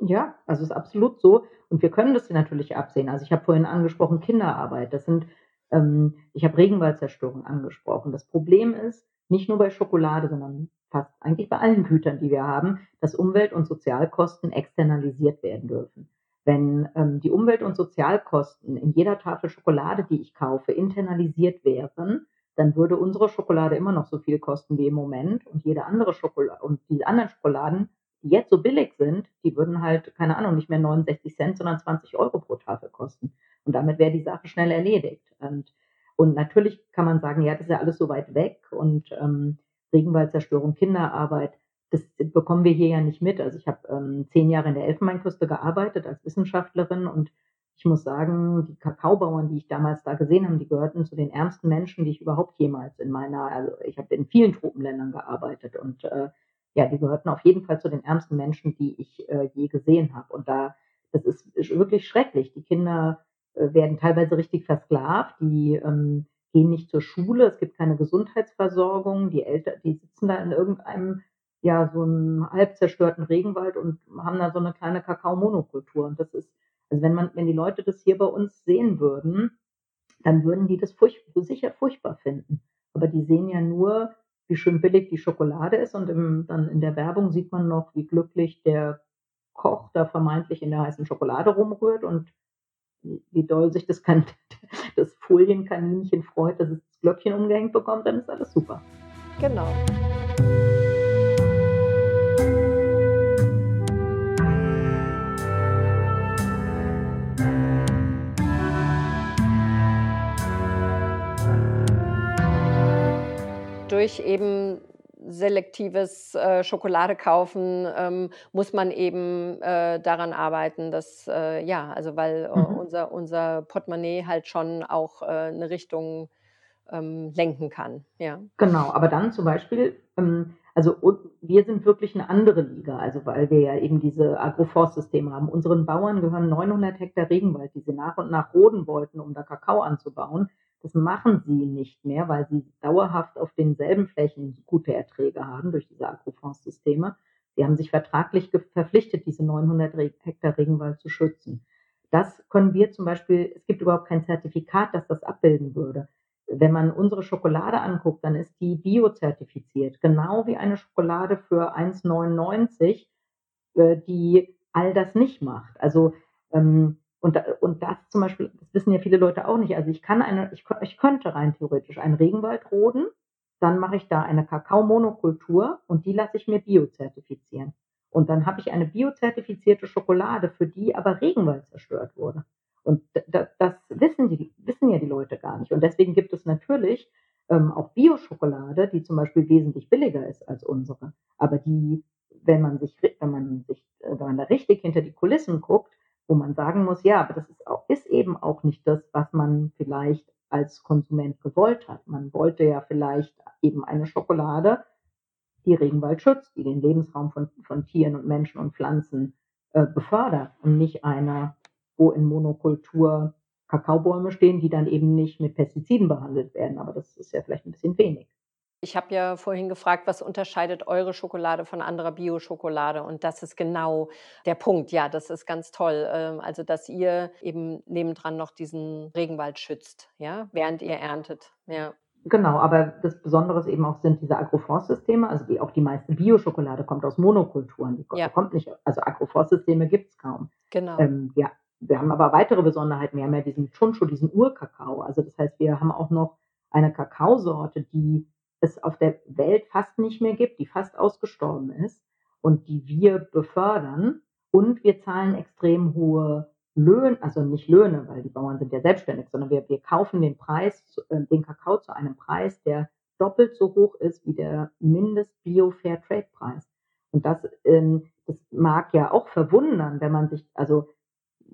Ja, also ist absolut so. Und wir können das natürlich absehen. Also ich habe vorhin angesprochen Kinderarbeit. Das sind, ähm, ich habe Regenwaldzerstörung angesprochen. Das Problem ist, nicht nur bei Schokolade, sondern fast eigentlich bei allen Gütern, die wir haben, dass Umwelt- und Sozialkosten externalisiert werden dürfen. Wenn ähm, die Umwelt- und Sozialkosten in jeder Tafel Schokolade, die ich kaufe, internalisiert wären, dann würde unsere Schokolade immer noch so viel kosten wie im Moment und jede andere Schokolade und die anderen Schokoladen, jetzt so billig sind, die würden halt, keine Ahnung, nicht mehr 69 Cent, sondern 20 Euro pro Tafel kosten. Und damit wäre die Sache schnell erledigt. Und, und natürlich kann man sagen, ja, das ist ja alles so weit weg und ähm, Regenwaldzerstörung, Kinderarbeit, das bekommen wir hier ja nicht mit. Also ich habe ähm, zehn Jahre in der Elfenbeinküste gearbeitet als Wissenschaftlerin und ich muss sagen, die Kakaobauern, die ich damals da gesehen habe, die gehörten zu den ärmsten Menschen, die ich überhaupt jemals in meiner, also ich habe in vielen Tropenländern gearbeitet und äh, ja, die gehörten auf jeden Fall zu den ärmsten Menschen, die ich äh, je gesehen habe. Und da, das ist wirklich schrecklich. Die Kinder äh, werden teilweise richtig versklavt, die ähm, gehen nicht zur Schule, es gibt keine Gesundheitsversorgung, die Eltern, die sitzen da in irgendeinem ja so einen halb zerstörten Regenwald und haben da so eine kleine Kakaomonokultur. Und das ist, also wenn man, wenn die Leute das hier bei uns sehen würden, dann würden die das furch sicher furchtbar finden. Aber die sehen ja nur, wie schön billig die Schokolade ist und im, dann in der Werbung sieht man noch, wie glücklich der Koch da vermeintlich in der heißen Schokolade rumrührt und wie doll sich das, kann, das Folienkaninchen freut, dass es das Glöckchen umgehängt bekommt, dann ist alles super. Genau. Durch eben selektives äh, Schokolade kaufen, ähm, muss man eben äh, daran arbeiten, dass, äh, ja, also weil äh, mhm. unser, unser Portemonnaie halt schon auch äh, eine Richtung ähm, lenken kann. Ja. Genau, aber dann zum Beispiel, ähm, also wir sind wirklich eine andere Liga, also weil wir ja eben diese Agroforstsysteme haben. Unseren Bauern gehören 900 Hektar Regenwald, die sie nach und nach roden wollten, um da Kakao anzubauen. Das machen sie nicht mehr, weil sie dauerhaft auf denselben Flächen gute Erträge haben durch diese Agroforstsysteme. Sie haben sich vertraglich verpflichtet, diese 900 Hektar Regenwald zu schützen. Das können wir zum Beispiel, es gibt überhaupt kein Zertifikat, das das abbilden würde. Wenn man unsere Schokolade anguckt, dann ist die biozertifiziert, genau wie eine Schokolade für 1,99, äh, die all das nicht macht. Also ähm, und, und das zum Beispiel, das wissen ja viele Leute auch nicht. Also ich kann eine, ich, ich könnte rein theoretisch einen Regenwald roden, dann mache ich da eine Kakaomonokultur und die lasse ich mir biozertifizieren. Und dann habe ich eine biozertifizierte Schokolade, für die aber Regenwald zerstört wurde. Und das, das wissen, die, wissen ja die Leute gar nicht. Und deswegen gibt es natürlich ähm, auch Bioschokolade, die zum Beispiel wesentlich billiger ist als unsere. Aber die, wenn man sich, wenn man sich, wenn man da richtig hinter die Kulissen guckt, wo man sagen muss, ja, aber das ist, auch, ist eben auch nicht das, was man vielleicht als Konsument gewollt hat. Man wollte ja vielleicht eben eine Schokolade, die Regenwald schützt, die den Lebensraum von, von Tieren und Menschen und Pflanzen äh, befördert und nicht eine, wo in Monokultur Kakaobäume stehen, die dann eben nicht mit Pestiziden behandelt werden. Aber das ist ja vielleicht ein bisschen wenig. Ich habe ja vorhin gefragt, was unterscheidet eure Schokolade von anderer Bio-Schokolade? Und das ist genau der Punkt. Ja, das ist ganz toll. Ähm, also, dass ihr eben nebendran noch diesen Regenwald schützt, ja, während ihr erntet. Ja. Genau, aber das Besondere ist eben auch sind diese Agroforstsysteme, also die, auch die meiste Bio-Schokolade kommt aus Monokulturen. Die ja. kommt nicht, also Agroforstsysteme gibt es kaum. Genau. Ähm, ja, wir haben aber weitere Besonderheiten. Wir haben ja diesen Chunchu, diesen Urkakao. Also das heißt, wir haben auch noch eine Kakaosorte, die es auf der Welt fast nicht mehr gibt, die fast ausgestorben ist und die wir befördern. Und wir zahlen extrem hohe Löhne, also nicht Löhne, weil die Bauern sind ja selbstständig, sondern wir, wir kaufen den Preis, äh, den Kakao zu einem Preis, der doppelt so hoch ist wie der Mindest-Bio-Fair-Trade-Preis. Und das, ähm, das mag ja auch verwundern, wenn man sich, also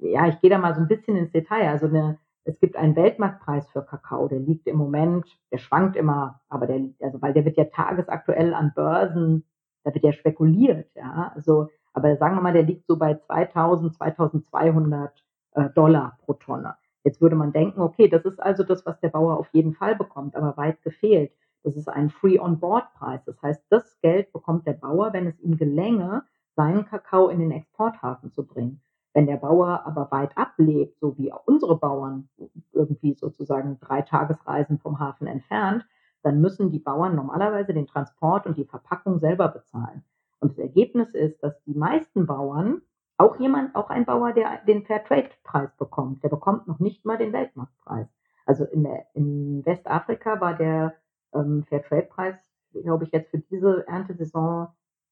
ja, ich gehe da mal so ein bisschen ins Detail. Also eine es gibt einen Weltmarktpreis für Kakao, der liegt im Moment, der schwankt immer, aber der liegt, also weil der wird ja tagesaktuell an Börsen, da wird ja spekuliert, ja, also, aber sagen wir mal, der liegt so bei 2000, 2200 äh, Dollar pro Tonne. Jetzt würde man denken, okay, das ist also das, was der Bauer auf jeden Fall bekommt, aber weit gefehlt. Das ist ein Free-on-Board-Preis. Das heißt, das Geld bekommt der Bauer, wenn es ihm gelänge, seinen Kakao in den Exporthafen zu bringen. Wenn der Bauer aber weit ablebt, so wie unsere Bauern irgendwie sozusagen drei Tagesreisen vom Hafen entfernt, dann müssen die Bauern normalerweise den Transport und die Verpackung selber bezahlen. Und das Ergebnis ist, dass die meisten Bauern, auch jemand, auch ein Bauer, der den Fairtrade-Preis bekommt, der bekommt noch nicht mal den Weltmarktpreis. also in, der, in Westafrika war der ähm, Fairtrade-Preis, glaube ich, jetzt für diese Erntesaison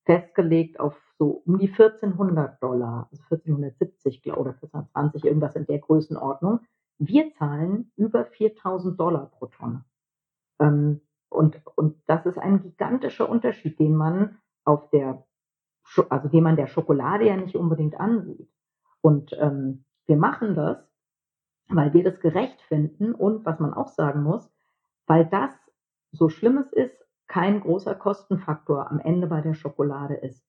festgelegt auf so um die 1400 Dollar, also 1470 glaube oder 1420, irgendwas in der Größenordnung. Wir zahlen über 4000 Dollar pro Tonne. Ähm, und, und das ist ein gigantischer Unterschied, den man auf der, also den man der Schokolade ja nicht unbedingt ansieht. Und ähm, wir machen das, weil wir das gerecht finden und was man auch sagen muss, weil das, so schlimm es ist, kein großer Kostenfaktor am Ende bei der Schokolade ist.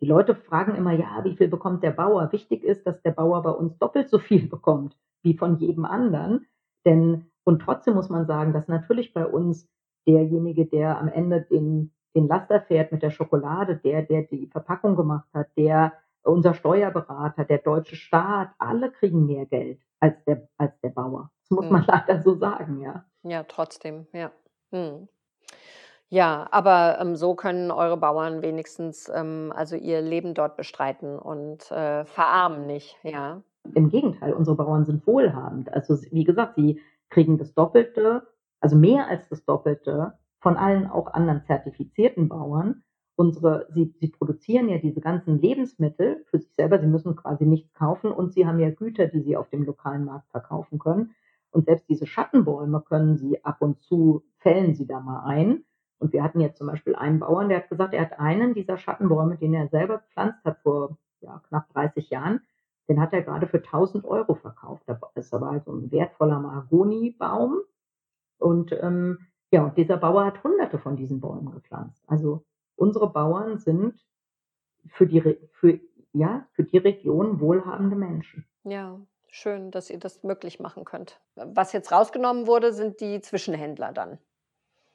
Die Leute fragen immer, ja, wie viel bekommt der Bauer? Wichtig ist, dass der Bauer bei uns doppelt so viel bekommt wie von jedem anderen. Denn, und trotzdem muss man sagen, dass natürlich bei uns derjenige, der am Ende den, den Laster fährt mit der Schokolade, der, der die Verpackung gemacht hat, der unser Steuerberater, der deutsche Staat, alle kriegen mehr Geld als der, als der Bauer. Das muss man hm. leider so sagen, ja. Ja, trotzdem, ja. Hm. Ja, aber ähm, so können eure Bauern wenigstens ähm, also ihr Leben dort bestreiten und äh, verarmen nicht, ja. Im Gegenteil, unsere Bauern sind wohlhabend. Also wie gesagt, sie kriegen das Doppelte, also mehr als das Doppelte von allen auch anderen zertifizierten Bauern. Unsere, sie, sie produzieren ja diese ganzen Lebensmittel für sich selber, sie müssen quasi nichts kaufen und sie haben ja Güter, die sie auf dem lokalen Markt verkaufen können. Und selbst diese Schattenbäume können sie ab und zu, fällen sie da mal ein und wir hatten jetzt zum Beispiel einen Bauern, der hat gesagt, er hat einen dieser Schattenbäume, den er selber gepflanzt hat vor ja, knapp 30 Jahren, den hat er gerade für 1000 Euro verkauft. Das war also ein wertvoller Mahagoni-Baum. Und ähm, ja, und dieser Bauer hat hunderte von diesen Bäumen gepflanzt. Also unsere Bauern sind für die, für, ja, für die Region wohlhabende Menschen. Ja, schön, dass ihr das möglich machen könnt. Was jetzt rausgenommen wurde, sind die Zwischenhändler dann.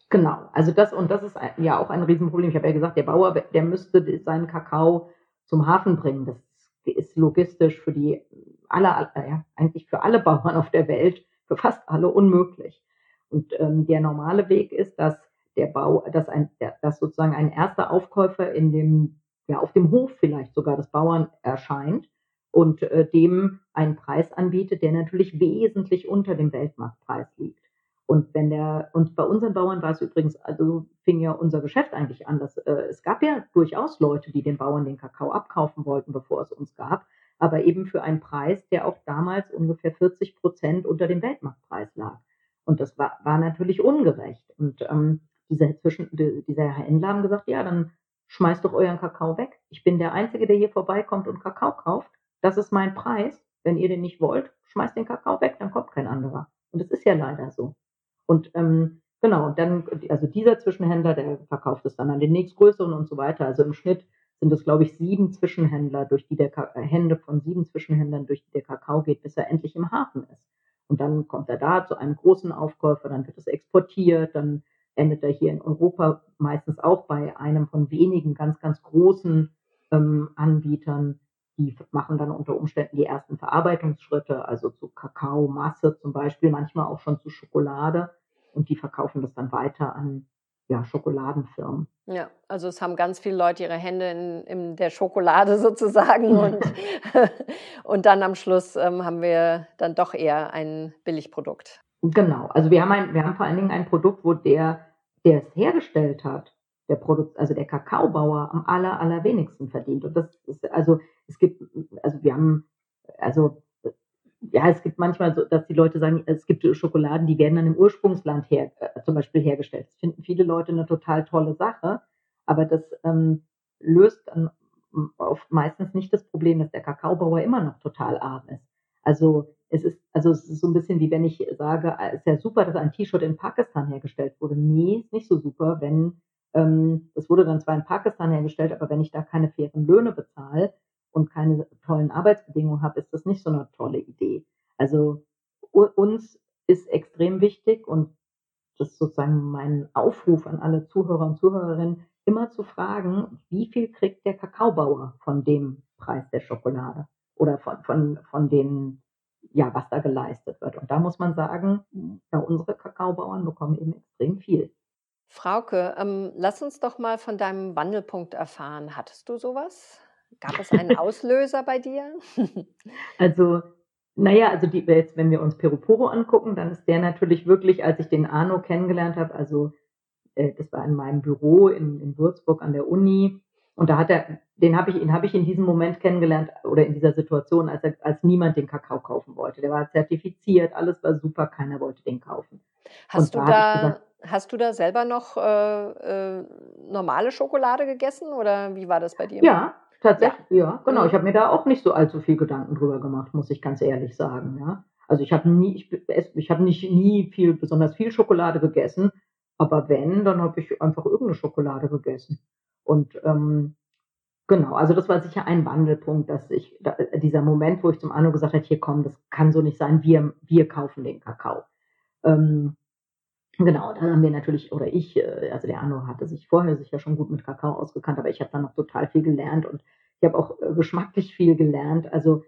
Genau, also das und das ist ja auch ein Riesenproblem. Ich habe ja gesagt, der Bauer, der müsste seinen Kakao zum Hafen bringen. Das ist logistisch für die alle, ja, eigentlich für alle Bauern auf der Welt, für fast alle unmöglich. Und ähm, der normale Weg ist, dass der Bau, dass ein, dass sozusagen ein erster Aufkäufer in dem, ja, auf dem Hof vielleicht sogar des Bauern erscheint und äh, dem einen Preis anbietet, der natürlich wesentlich unter dem Weltmarktpreis liegt. Und wenn der, und bei unseren Bauern war es übrigens, also fing ja unser Geschäft eigentlich an. Dass, äh, es gab ja durchaus Leute, die den Bauern den Kakao abkaufen wollten, bevor es uns gab, aber eben für einen Preis, der auch damals ungefähr 40 Prozent unter dem Weltmarktpreis lag. Und das war, war natürlich ungerecht. Und ähm, dieser, zwischen, dieser Händler haben gesagt, ja, dann schmeißt doch euren Kakao weg. Ich bin der Einzige, der hier vorbeikommt und Kakao kauft. Das ist mein Preis. Wenn ihr den nicht wollt, schmeißt den Kakao weg, dann kommt kein anderer. Und es ist ja leider so. Und ähm, genau, und dann, also dieser Zwischenhändler, der verkauft es dann an den nächstgrößeren und so weiter. Also im Schnitt sind es, glaube ich, sieben Zwischenhändler, durch die der äh, Hände von sieben Zwischenhändlern, durch die der Kakao geht, bis er endlich im Hafen ist. Und dann kommt er da zu einem großen Aufkäufer, dann wird es exportiert, dann endet er hier in Europa meistens auch bei einem von wenigen ganz, ganz großen ähm, Anbietern. Die machen dann unter Umständen die ersten Verarbeitungsschritte, also zu Kakaomasse zum Beispiel, manchmal auch schon zu Schokolade. Und die verkaufen das dann weiter an ja, Schokoladenfirmen. Ja, also es haben ganz viele Leute ihre Hände in, in der Schokolade sozusagen und, und dann am Schluss ähm, haben wir dann doch eher ein Billigprodukt. Genau, also wir haben, ein, wir haben vor allen Dingen ein Produkt, wo der, der es hergestellt hat, der Produkt, also der Kakaobauer am aller, allerwenigsten verdient. Und das ist, also es gibt, also wir haben, also ja, es gibt manchmal so, dass die Leute sagen, es gibt Schokoladen, die werden dann im Ursprungsland her, äh, zum Beispiel hergestellt. Das finden viele Leute eine total tolle Sache, aber das ähm, löst dann oft meistens nicht das Problem, dass der Kakaobauer immer noch total arm ist. Also es ist, also es ist so ein bisschen wie wenn ich sage, es ist ja super, dass ein T-Shirt in Pakistan hergestellt wurde. Nee, ist nicht so super, wenn ähm, das wurde dann zwar in Pakistan hergestellt, aber wenn ich da keine fairen Löhne bezahle und keine tollen Arbeitsbedingungen habe, ist das nicht so eine tolle Idee. Also uns ist extrem wichtig und das ist sozusagen mein Aufruf an alle Zuhörer und Zuhörerinnen, immer zu fragen, wie viel kriegt der Kakaobauer von dem Preis der Schokolade oder von, von, von den, ja, was da geleistet wird. Und da muss man sagen, ja, unsere Kakaobauern bekommen eben extrem viel. Frauke, ähm, lass uns doch mal von deinem Wandelpunkt erfahren. Hattest du sowas? Gab es einen Auslöser bei dir? also Naja, also die, jetzt, wenn wir uns Peruporo angucken, dann ist der natürlich wirklich, als ich den Arno kennengelernt habe, also äh, das war in meinem Büro in, in Würzburg an der Uni, und da hat er, den habe ich, ihn habe ich in diesem Moment kennengelernt oder in dieser Situation, als er, als niemand den Kakao kaufen wollte. Der war zertifiziert, alles war super, keiner wollte den kaufen. Hast und du da, gesagt, hast du da selber noch äh, äh, normale Schokolade gegessen oder wie war das bei dir? Ja, tatsächlich, ja, ja genau. Mhm. Ich habe mir da auch nicht so allzu viel Gedanken drüber gemacht, muss ich ganz ehrlich sagen. Ja. Also ich habe nie, ich, ich habe nicht nie viel, besonders viel Schokolade gegessen, aber wenn, dann habe ich einfach irgendeine Schokolade gegessen. Und ähm, genau, also das war sicher ein Wandelpunkt, dass ich, da, dieser Moment, wo ich zum Arno gesagt habe, hier komm, das kann so nicht sein, wir, wir kaufen den Kakao. Ähm, genau, dann haben wir natürlich, oder ich, äh, also der Arno hatte sich vorher sicher schon gut mit Kakao ausgekannt, aber ich habe dann noch total viel gelernt und ich habe auch äh, geschmacklich viel gelernt. Also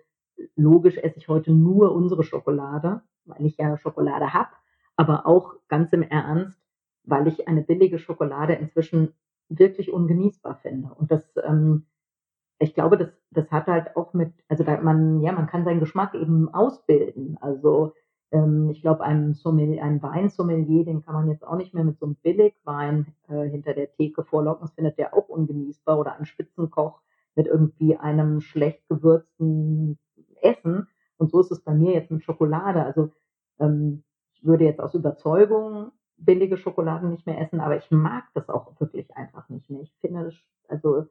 logisch esse ich heute nur unsere Schokolade, weil ich ja Schokolade habe, aber auch ganz im Ernst, weil ich eine billige Schokolade inzwischen wirklich ungenießbar finde. Und das, ähm, ich glaube, das, das hat halt auch mit, also da man, ja, man kann seinen Geschmack eben ausbilden. Also ähm, ich glaube, ein, Sommelier, ein Weinsommelier, den kann man jetzt auch nicht mehr mit so einem Billigwein äh, hinter der Theke vorlocken. Das findet der auch ungenießbar. Oder ein Spitzenkoch mit irgendwie einem schlecht gewürzten Essen. Und so ist es bei mir jetzt mit Schokolade. Also ähm, ich würde jetzt aus Überzeugung billige Schokoladen nicht mehr essen, aber ich mag das auch wirklich einfach nicht mehr. Ich finde das, also,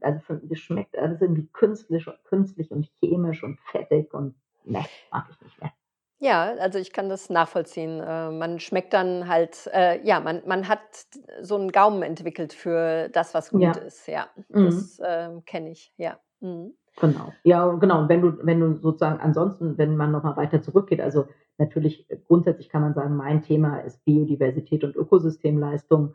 also das schmeckt alles irgendwie künstlich, künstlich und chemisch und fettig und ne, mag ich nicht mehr. Ja, also ich kann das nachvollziehen. Äh, man schmeckt dann halt, äh, ja, man, man hat so einen Gaumen entwickelt für das, was gut ja. ist. Ja, mhm. das äh, kenne ich, ja. Mhm. Genau, ja, genau. Und wenn du, wenn du sozusagen ansonsten, wenn man nochmal weiter zurückgeht, also natürlich grundsätzlich kann man sagen, mein Thema ist Biodiversität und Ökosystemleistung.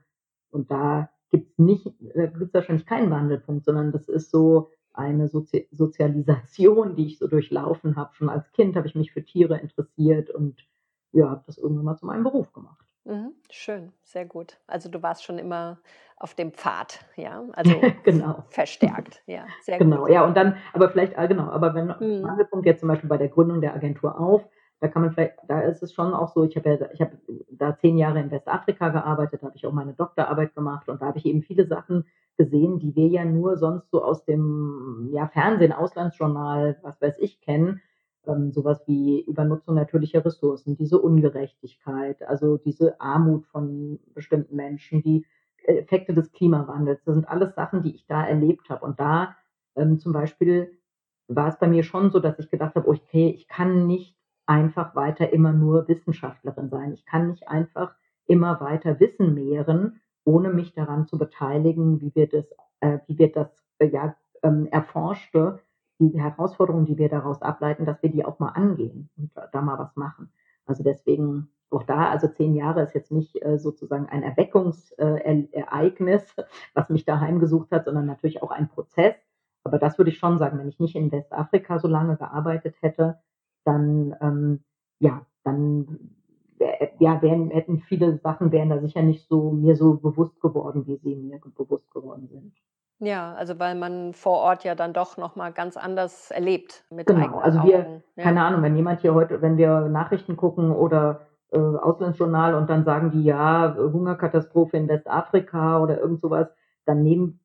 Und da gibt es nicht, da gibt es wahrscheinlich keinen Wandelpunkt, sondern das ist so eine Sozi Sozialisation, die ich so durchlaufen habe. Schon als Kind habe ich mich für Tiere interessiert und ja, habe das irgendwann mal zu meinem Beruf gemacht. Mhm, schön, sehr gut. Also du warst schon immer auf dem Pfad, ja, also genau. verstärkt, ja, sehr genau, gut. Ja, und dann, aber vielleicht, ah, genau, aber wenn mhm. Angelpunkt jetzt zum Beispiel bei der Gründung der Agentur auf, da kann man vielleicht, da ist es schon auch so, ich habe ja, ich habe da zehn Jahre in Westafrika gearbeitet, da habe ich auch meine Doktorarbeit gemacht und da habe ich eben viele Sachen gesehen, die wir ja nur sonst so aus dem ja, Fernsehen, Auslandsjournal, was weiß ich, kennen ähm, sowas wie Übernutzung natürlicher Ressourcen, diese Ungerechtigkeit, also diese Armut von bestimmten Menschen, die Effekte des Klimawandels. Das sind alles Sachen, die ich da erlebt habe. Und da ähm, zum Beispiel war es bei mir schon so, dass ich gedacht habe, okay, ich kann nicht einfach weiter immer nur Wissenschaftlerin sein. Ich kann nicht einfach immer weiter Wissen mehren, ohne mich daran zu beteiligen, wie wir das, äh, wie wir das äh, ja, ähm, erforschte die Herausforderungen, die wir daraus ableiten, dass wir die auch mal angehen und da mal was machen. Also deswegen auch da, also zehn Jahre ist jetzt nicht äh, sozusagen ein Erweckungsereignis, äh, was mich da heimgesucht hat, sondern natürlich auch ein Prozess. Aber das würde ich schon sagen, wenn ich nicht in Westafrika so lange gearbeitet hätte, dann ähm, ja, dann ja, wären, hätten viele Sachen wären da sicher nicht so mir so bewusst geworden, wie sie mir bewusst geworden sind. Ja, also weil man vor Ort ja dann doch nochmal ganz anders erlebt mit Genau, also wir, ja. keine Ahnung, wenn jemand hier heute, wenn wir Nachrichten gucken oder äh, Auslandsjournal und dann sagen die, ja, Hungerkatastrophe in Westafrika oder irgend sowas, dann nehmen,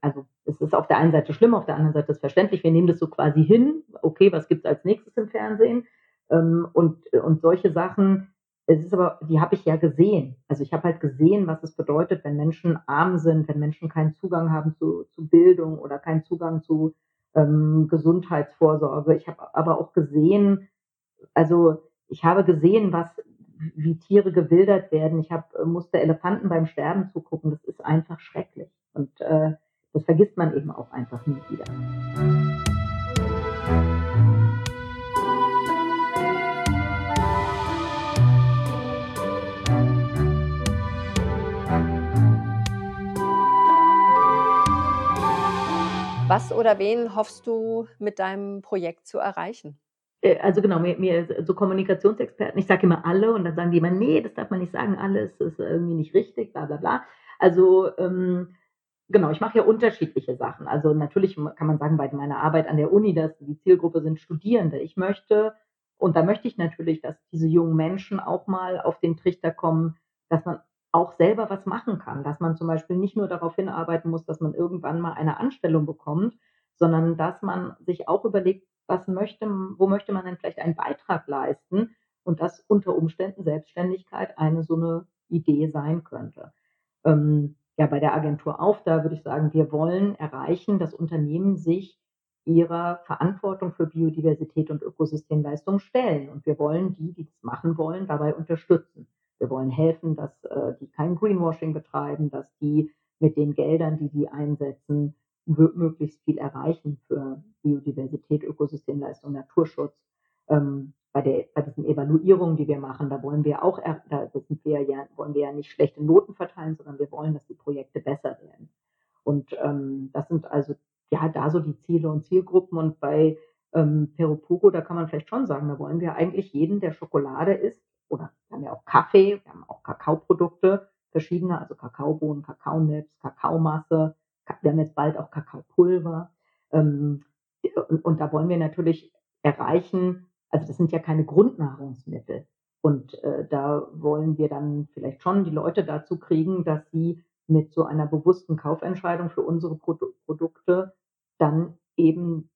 also es ist auf der einen Seite schlimm, auf der anderen Seite ist verständlich, wir nehmen das so quasi hin, okay, was gibt's als nächstes im Fernsehen? Ähm, und, und solche Sachen, es ist aber, die habe ich ja gesehen. Also ich habe halt gesehen, was es bedeutet, wenn Menschen arm sind, wenn Menschen keinen Zugang haben zu, zu Bildung oder keinen Zugang zu ähm, Gesundheitsvorsorge. Ich habe aber auch gesehen, also ich habe gesehen, was wie Tiere gewildert werden. Ich habe äh, musste Elefanten beim Sterben zugucken. Das ist einfach schrecklich und äh, das vergisst man eben auch einfach nie wieder. Was oder wen hoffst du mit deinem Projekt zu erreichen? Äh, also genau, mir, mir so Kommunikationsexperten, ich sage immer alle und dann sagen die immer, nee, das darf man nicht sagen, alles ist irgendwie nicht richtig, bla bla bla. Also ähm, Genau, ich mache ja unterschiedliche Sachen. Also natürlich kann man sagen, bei meiner Arbeit an der Uni, dass die Zielgruppe sind Studierende. Ich möchte, und da möchte ich natürlich, dass diese jungen Menschen auch mal auf den Trichter kommen, dass man auch selber was machen kann, dass man zum Beispiel nicht nur darauf hinarbeiten muss, dass man irgendwann mal eine Anstellung bekommt, sondern dass man sich auch überlegt, was möchte, wo möchte man denn vielleicht einen Beitrag leisten und dass unter Umständen Selbstständigkeit eine so eine Idee sein könnte. Ähm, ja, bei der Agentur auf, da würde ich sagen, wir wollen erreichen, dass Unternehmen sich ihrer Verantwortung für Biodiversität und Ökosystemleistung stellen. Und wir wollen die, die das machen wollen, dabei unterstützen. Wir wollen helfen, dass äh, die kein Greenwashing betreiben, dass die mit den Geldern, die sie einsetzen, möglichst viel erreichen für Biodiversität, Ökosystemleistung, Naturschutz. Ähm, bei, der, bei diesen Evaluierungen, die wir machen, da wollen wir auch, da sind wir ja, wollen wir ja nicht schlechte Noten verteilen, sondern wir wollen, dass die Projekte besser werden. Und ähm, das sind also ja da so die Ziele und Zielgruppen. Und bei ähm, Peropuro, da kann man vielleicht schon sagen, da wollen wir eigentlich jeden, der Schokolade isst, oder wir haben ja auch Kaffee, wir haben auch Kakaoprodukte, verschiedene, also Kakaobohnen, Kakaonips, Kakaomasse, wir haben jetzt bald auch Kakaopulver. Ähm, und, und da wollen wir natürlich erreichen, also das sind ja keine Grundnahrungsmittel. Und äh, da wollen wir dann vielleicht schon die Leute dazu kriegen, dass sie mit so einer bewussten Kaufentscheidung für unsere Produ Produkte dann eben,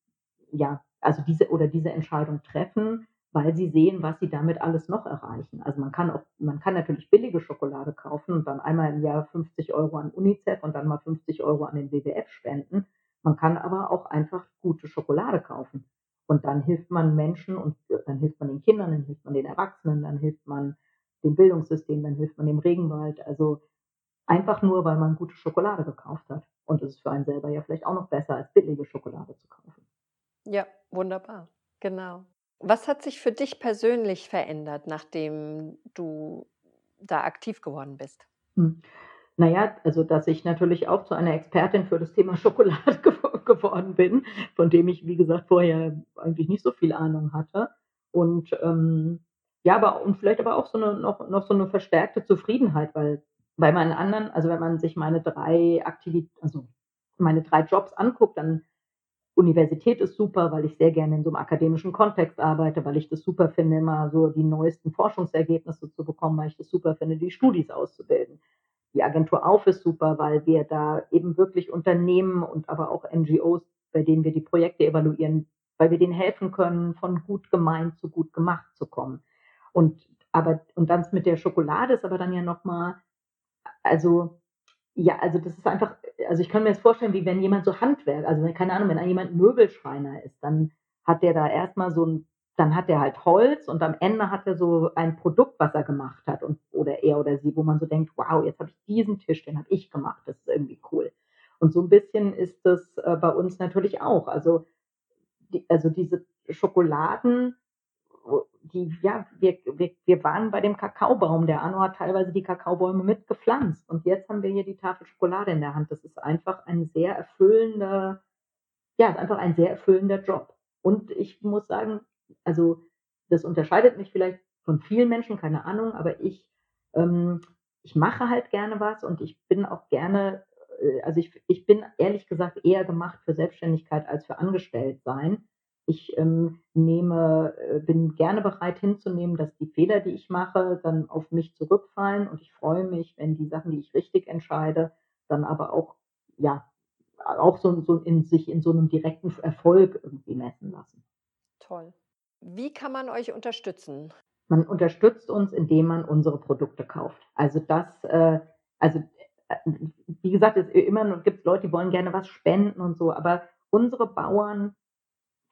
ja, also diese oder diese Entscheidung treffen, weil sie sehen, was sie damit alles noch erreichen. Also man kann auch, man kann natürlich billige Schokolade kaufen und dann einmal im Jahr 50 Euro an UNICEF und dann mal 50 Euro an den WWF spenden. Man kann aber auch einfach gute Schokolade kaufen. Und dann hilft man Menschen und dann hilft man den Kindern, dann hilft man den Erwachsenen, dann hilft man dem Bildungssystem, dann hilft man dem Regenwald. Also einfach nur, weil man gute Schokolade gekauft hat. Und es ist für einen selber ja vielleicht auch noch besser, als billige Schokolade zu kaufen. Ja, wunderbar. Genau. Was hat sich für dich persönlich verändert, nachdem du da aktiv geworden bist? Hm. Naja, also dass ich natürlich auch zu einer Expertin für das Thema Schokolade geworden bin, von dem ich, wie gesagt, vorher eigentlich nicht so viel Ahnung hatte. Und ähm, ja, aber und vielleicht aber auch so eine noch, noch so eine verstärkte Zufriedenheit, weil bei meinen anderen, also wenn man sich meine drei Aktivitäten, also meine drei Jobs anguckt, dann Universität ist super, weil ich sehr gerne in so einem akademischen Kontext arbeite, weil ich das super finde, immer so die neuesten Forschungsergebnisse zu bekommen, weil ich das super finde, die Studis auszubilden. Die Agentur auf ist super, weil wir da eben wirklich Unternehmen und aber auch NGOs, bei denen wir die Projekte evaluieren, weil wir denen helfen können, von gut gemeint zu gut gemacht zu kommen. Und aber und dann mit der Schokolade ist aber dann ja nochmal, also ja, also das ist einfach, also ich kann mir das vorstellen, wie wenn jemand so Handwerk, also keine Ahnung, wenn jemand Möbelschreiner ist, dann hat der da erstmal so ein, dann hat er halt Holz und am Ende hat er so ein Produkt, was er gemacht hat und oder er oder sie, wo man so denkt, wow, jetzt habe ich diesen Tisch, den habe ich gemacht, das ist irgendwie cool. Und so ein bisschen ist das äh, bei uns natürlich auch. Also, die, also diese Schokoladen, die, ja, wir, wir, wir waren bei dem Kakaobaum. Der Arno hat teilweise die Kakaobäume mitgepflanzt. Und jetzt haben wir hier die Tafel Schokolade in der Hand. Das ist einfach ein sehr erfüllender, ja, ist einfach ein sehr erfüllender Job. Und ich muss sagen, also das unterscheidet mich vielleicht von vielen Menschen, keine Ahnung, aber ich, ähm, ich mache halt gerne was und ich bin auch gerne, äh, also ich, ich bin ehrlich gesagt eher gemacht für Selbstständigkeit als für Angestelltsein. Ich ähm, nehme, äh, bin gerne bereit hinzunehmen, dass die Fehler, die ich mache, dann auf mich zurückfallen und ich freue mich, wenn die Sachen, die ich richtig entscheide, dann aber auch, ja, auch so, so in sich in so einem direkten Erfolg irgendwie messen lassen. Toll. Wie kann man euch unterstützen? Man unterstützt uns, indem man unsere Produkte kauft. Also das, äh, also äh, wie gesagt, es immer gibt Leute, die wollen gerne was spenden und so, aber unsere Bauern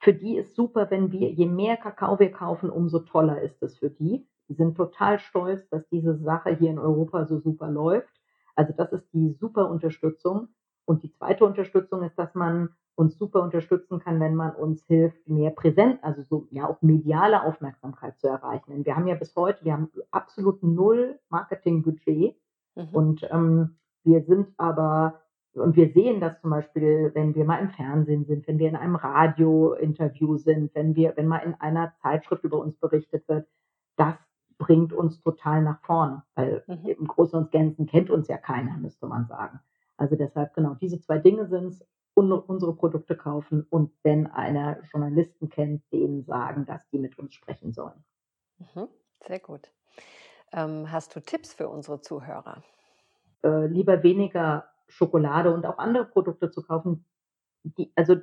für die ist super, wenn wir, je mehr Kakao wir kaufen, umso toller ist es für die. Die sind total stolz, dass diese Sache hier in Europa so super läuft. Also das ist die super Unterstützung. Und die zweite Unterstützung ist, dass man uns super unterstützen kann, wenn man uns hilft, mehr präsent, also so ja auch mediale Aufmerksamkeit zu erreichen. Denn wir haben ja bis heute, wir haben absolut null Marketingbudget mhm. und ähm, wir sind aber und wir sehen das zum Beispiel, wenn wir mal im Fernsehen sind, wenn wir in einem Radiointerview sind, wenn wir, wenn mal in einer Zeitschrift über uns berichtet wird, das bringt uns total nach vorne, weil mhm. im Großen und Ganzen kennt uns ja keiner, müsste man sagen. Also deshalb, genau, diese zwei Dinge sind es, unsere Produkte kaufen und wenn einer Journalisten kennt, denen sagen, dass die mit uns sprechen sollen. Mhm, sehr gut. Ähm, hast du Tipps für unsere Zuhörer? Äh, lieber weniger Schokolade und auch andere Produkte zu kaufen, die, also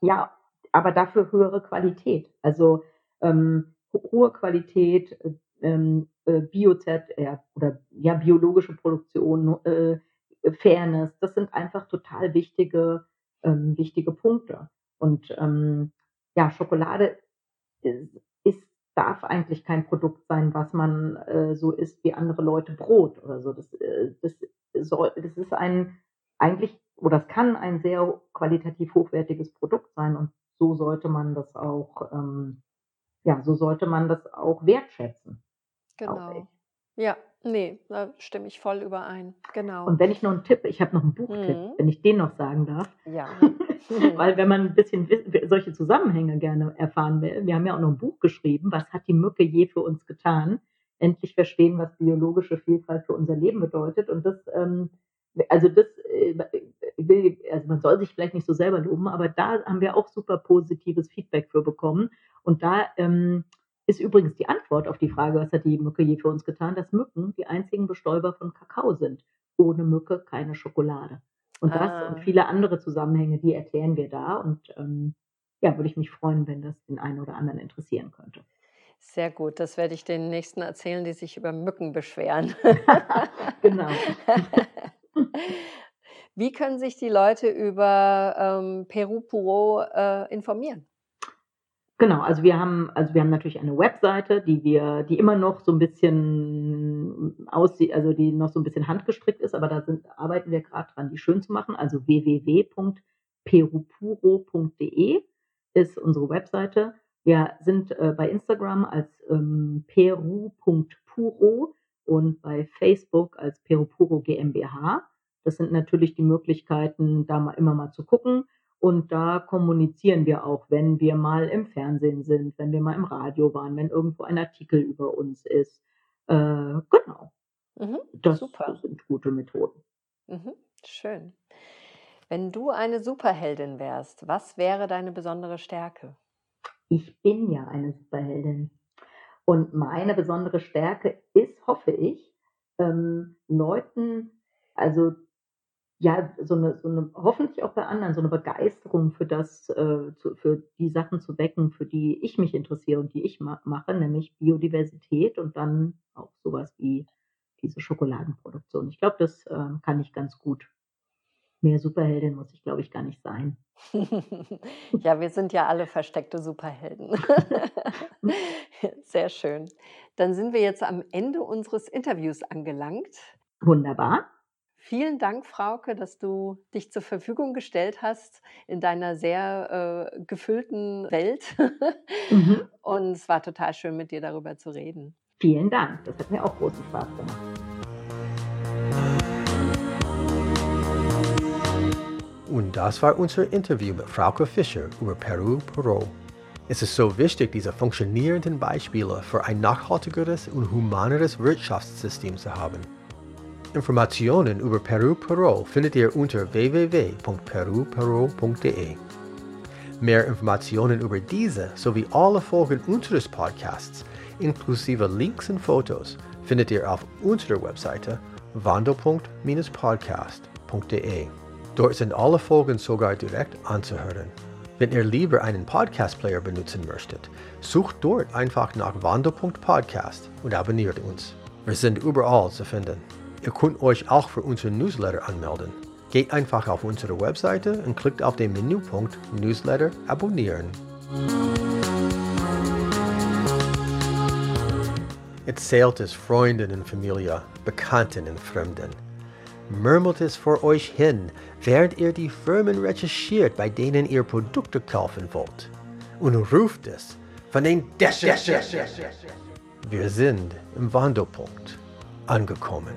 ja, aber dafür höhere Qualität. Also ähm, hohe Qualität, äh, ähm, äh, Biozert äh, oder ja, biologische Produktion, äh, Fairness, das sind einfach total wichtige, ähm, wichtige Punkte. Und ähm, ja, Schokolade ist, ist, darf eigentlich kein Produkt sein, was man äh, so isst wie andere Leute Brot oder so. Das, äh, das, soll, das ist ein eigentlich oder es kann ein sehr qualitativ hochwertiges Produkt sein und so sollte man das auch, ähm, ja, so sollte man das auch wertschätzen. Genau. Ja, nee, da stimme ich voll überein. Genau. Und wenn ich noch einen Tipp, ich habe noch einen Buchtipp, mhm. wenn ich den noch sagen darf. Ja. Weil wenn man ein bisschen solche Zusammenhänge gerne erfahren will, wir haben ja auch noch ein Buch geschrieben, was hat die Mücke je für uns getan? Endlich verstehen, was biologische Vielfalt für unser Leben bedeutet. Und das, ähm, also das äh, will, also man soll sich vielleicht nicht so selber loben, aber da haben wir auch super positives Feedback für bekommen. Und da ähm, ist übrigens die Antwort auf die Frage, was hat die Mücke je für uns getan, dass Mücken die einzigen Bestäuber von Kakao sind. Ohne Mücke keine Schokolade. Und das ah. und viele andere Zusammenhänge, die erklären wir da. Und ähm, ja, würde ich mich freuen, wenn das den einen oder anderen interessieren könnte. Sehr gut, das werde ich den Nächsten erzählen, die sich über Mücken beschweren. genau. Wie können sich die Leute über ähm, Peru Puro äh, informieren? Genau, also wir haben, also wir haben natürlich eine Webseite, die wir, die immer noch so ein bisschen aussieht, also die noch so ein bisschen handgestrickt ist, aber da sind, arbeiten wir gerade dran, die schön zu machen. Also www.perupuro.de ist unsere Webseite. Wir sind äh, bei Instagram als ähm, peru.puro und bei Facebook als Perupuro GmbH. Das sind natürlich die Möglichkeiten, da mal immer mal zu gucken. Und da kommunizieren wir auch, wenn wir mal im Fernsehen sind, wenn wir mal im Radio waren, wenn irgendwo ein Artikel über uns ist. Äh, genau. Mhm, das super. sind gute Methoden. Mhm, schön. Wenn du eine Superheldin wärst, was wäre deine besondere Stärke? Ich bin ja eine Superheldin. Und meine besondere Stärke ist, hoffe ich, ähm, Leuten, also ja, so eine, so eine, hoffentlich auch bei anderen, so eine Begeisterung für das, äh, zu, für die Sachen zu wecken, für die ich mich interessiere und die ich ma mache, nämlich Biodiversität und dann auch sowas wie diese Schokoladenproduktion. Ich glaube, das äh, kann ich ganz gut. Mehr Superheldin muss ich, glaube ich, gar nicht sein. ja, wir sind ja alle versteckte Superhelden. Sehr schön. Dann sind wir jetzt am Ende unseres Interviews angelangt. Wunderbar. Vielen Dank, Frauke, dass du dich zur Verfügung gestellt hast in deiner sehr äh, gefüllten Welt. Mhm. Und es war total schön, mit dir darüber zu reden. Vielen Dank. Das hat mir auch großen Spaß gemacht. Und das war unser Interview mit Frauke Fischer über Peru Pro. Es ist so wichtig, diese funktionierenden Beispiele für ein nachhaltigeres und humaneres Wirtschaftssystem zu haben. Informationen über Peru Parol findet ihr unter www.peruparol.de. Mehr Informationen über diese sowie alle Folgen unseres Podcasts, inklusive Links und Fotos, findet ihr auf unserer Webseite wandel.-podcast.de. Dort sind alle Folgen sogar direkt anzuhören. Wenn ihr lieber einen Podcast-Player benutzen möchtet, sucht dort einfach nach wandel.podcast und abonniert uns. Wir sind überall zu finden. Ihr könnt euch auch für unseren Newsletter anmelden. Geht einfach auf unsere Webseite und klickt auf den Menüpunkt Newsletter abonnieren. Erzählt es Freunden und Familie, Bekannten und Fremden. Murmelt es vor euch hin, während ihr die Firmen recherchiert, bei denen ihr Produkte kaufen wollt. Und ruft es von den Dächern. Wir sind im Wandelpunkt angekommen.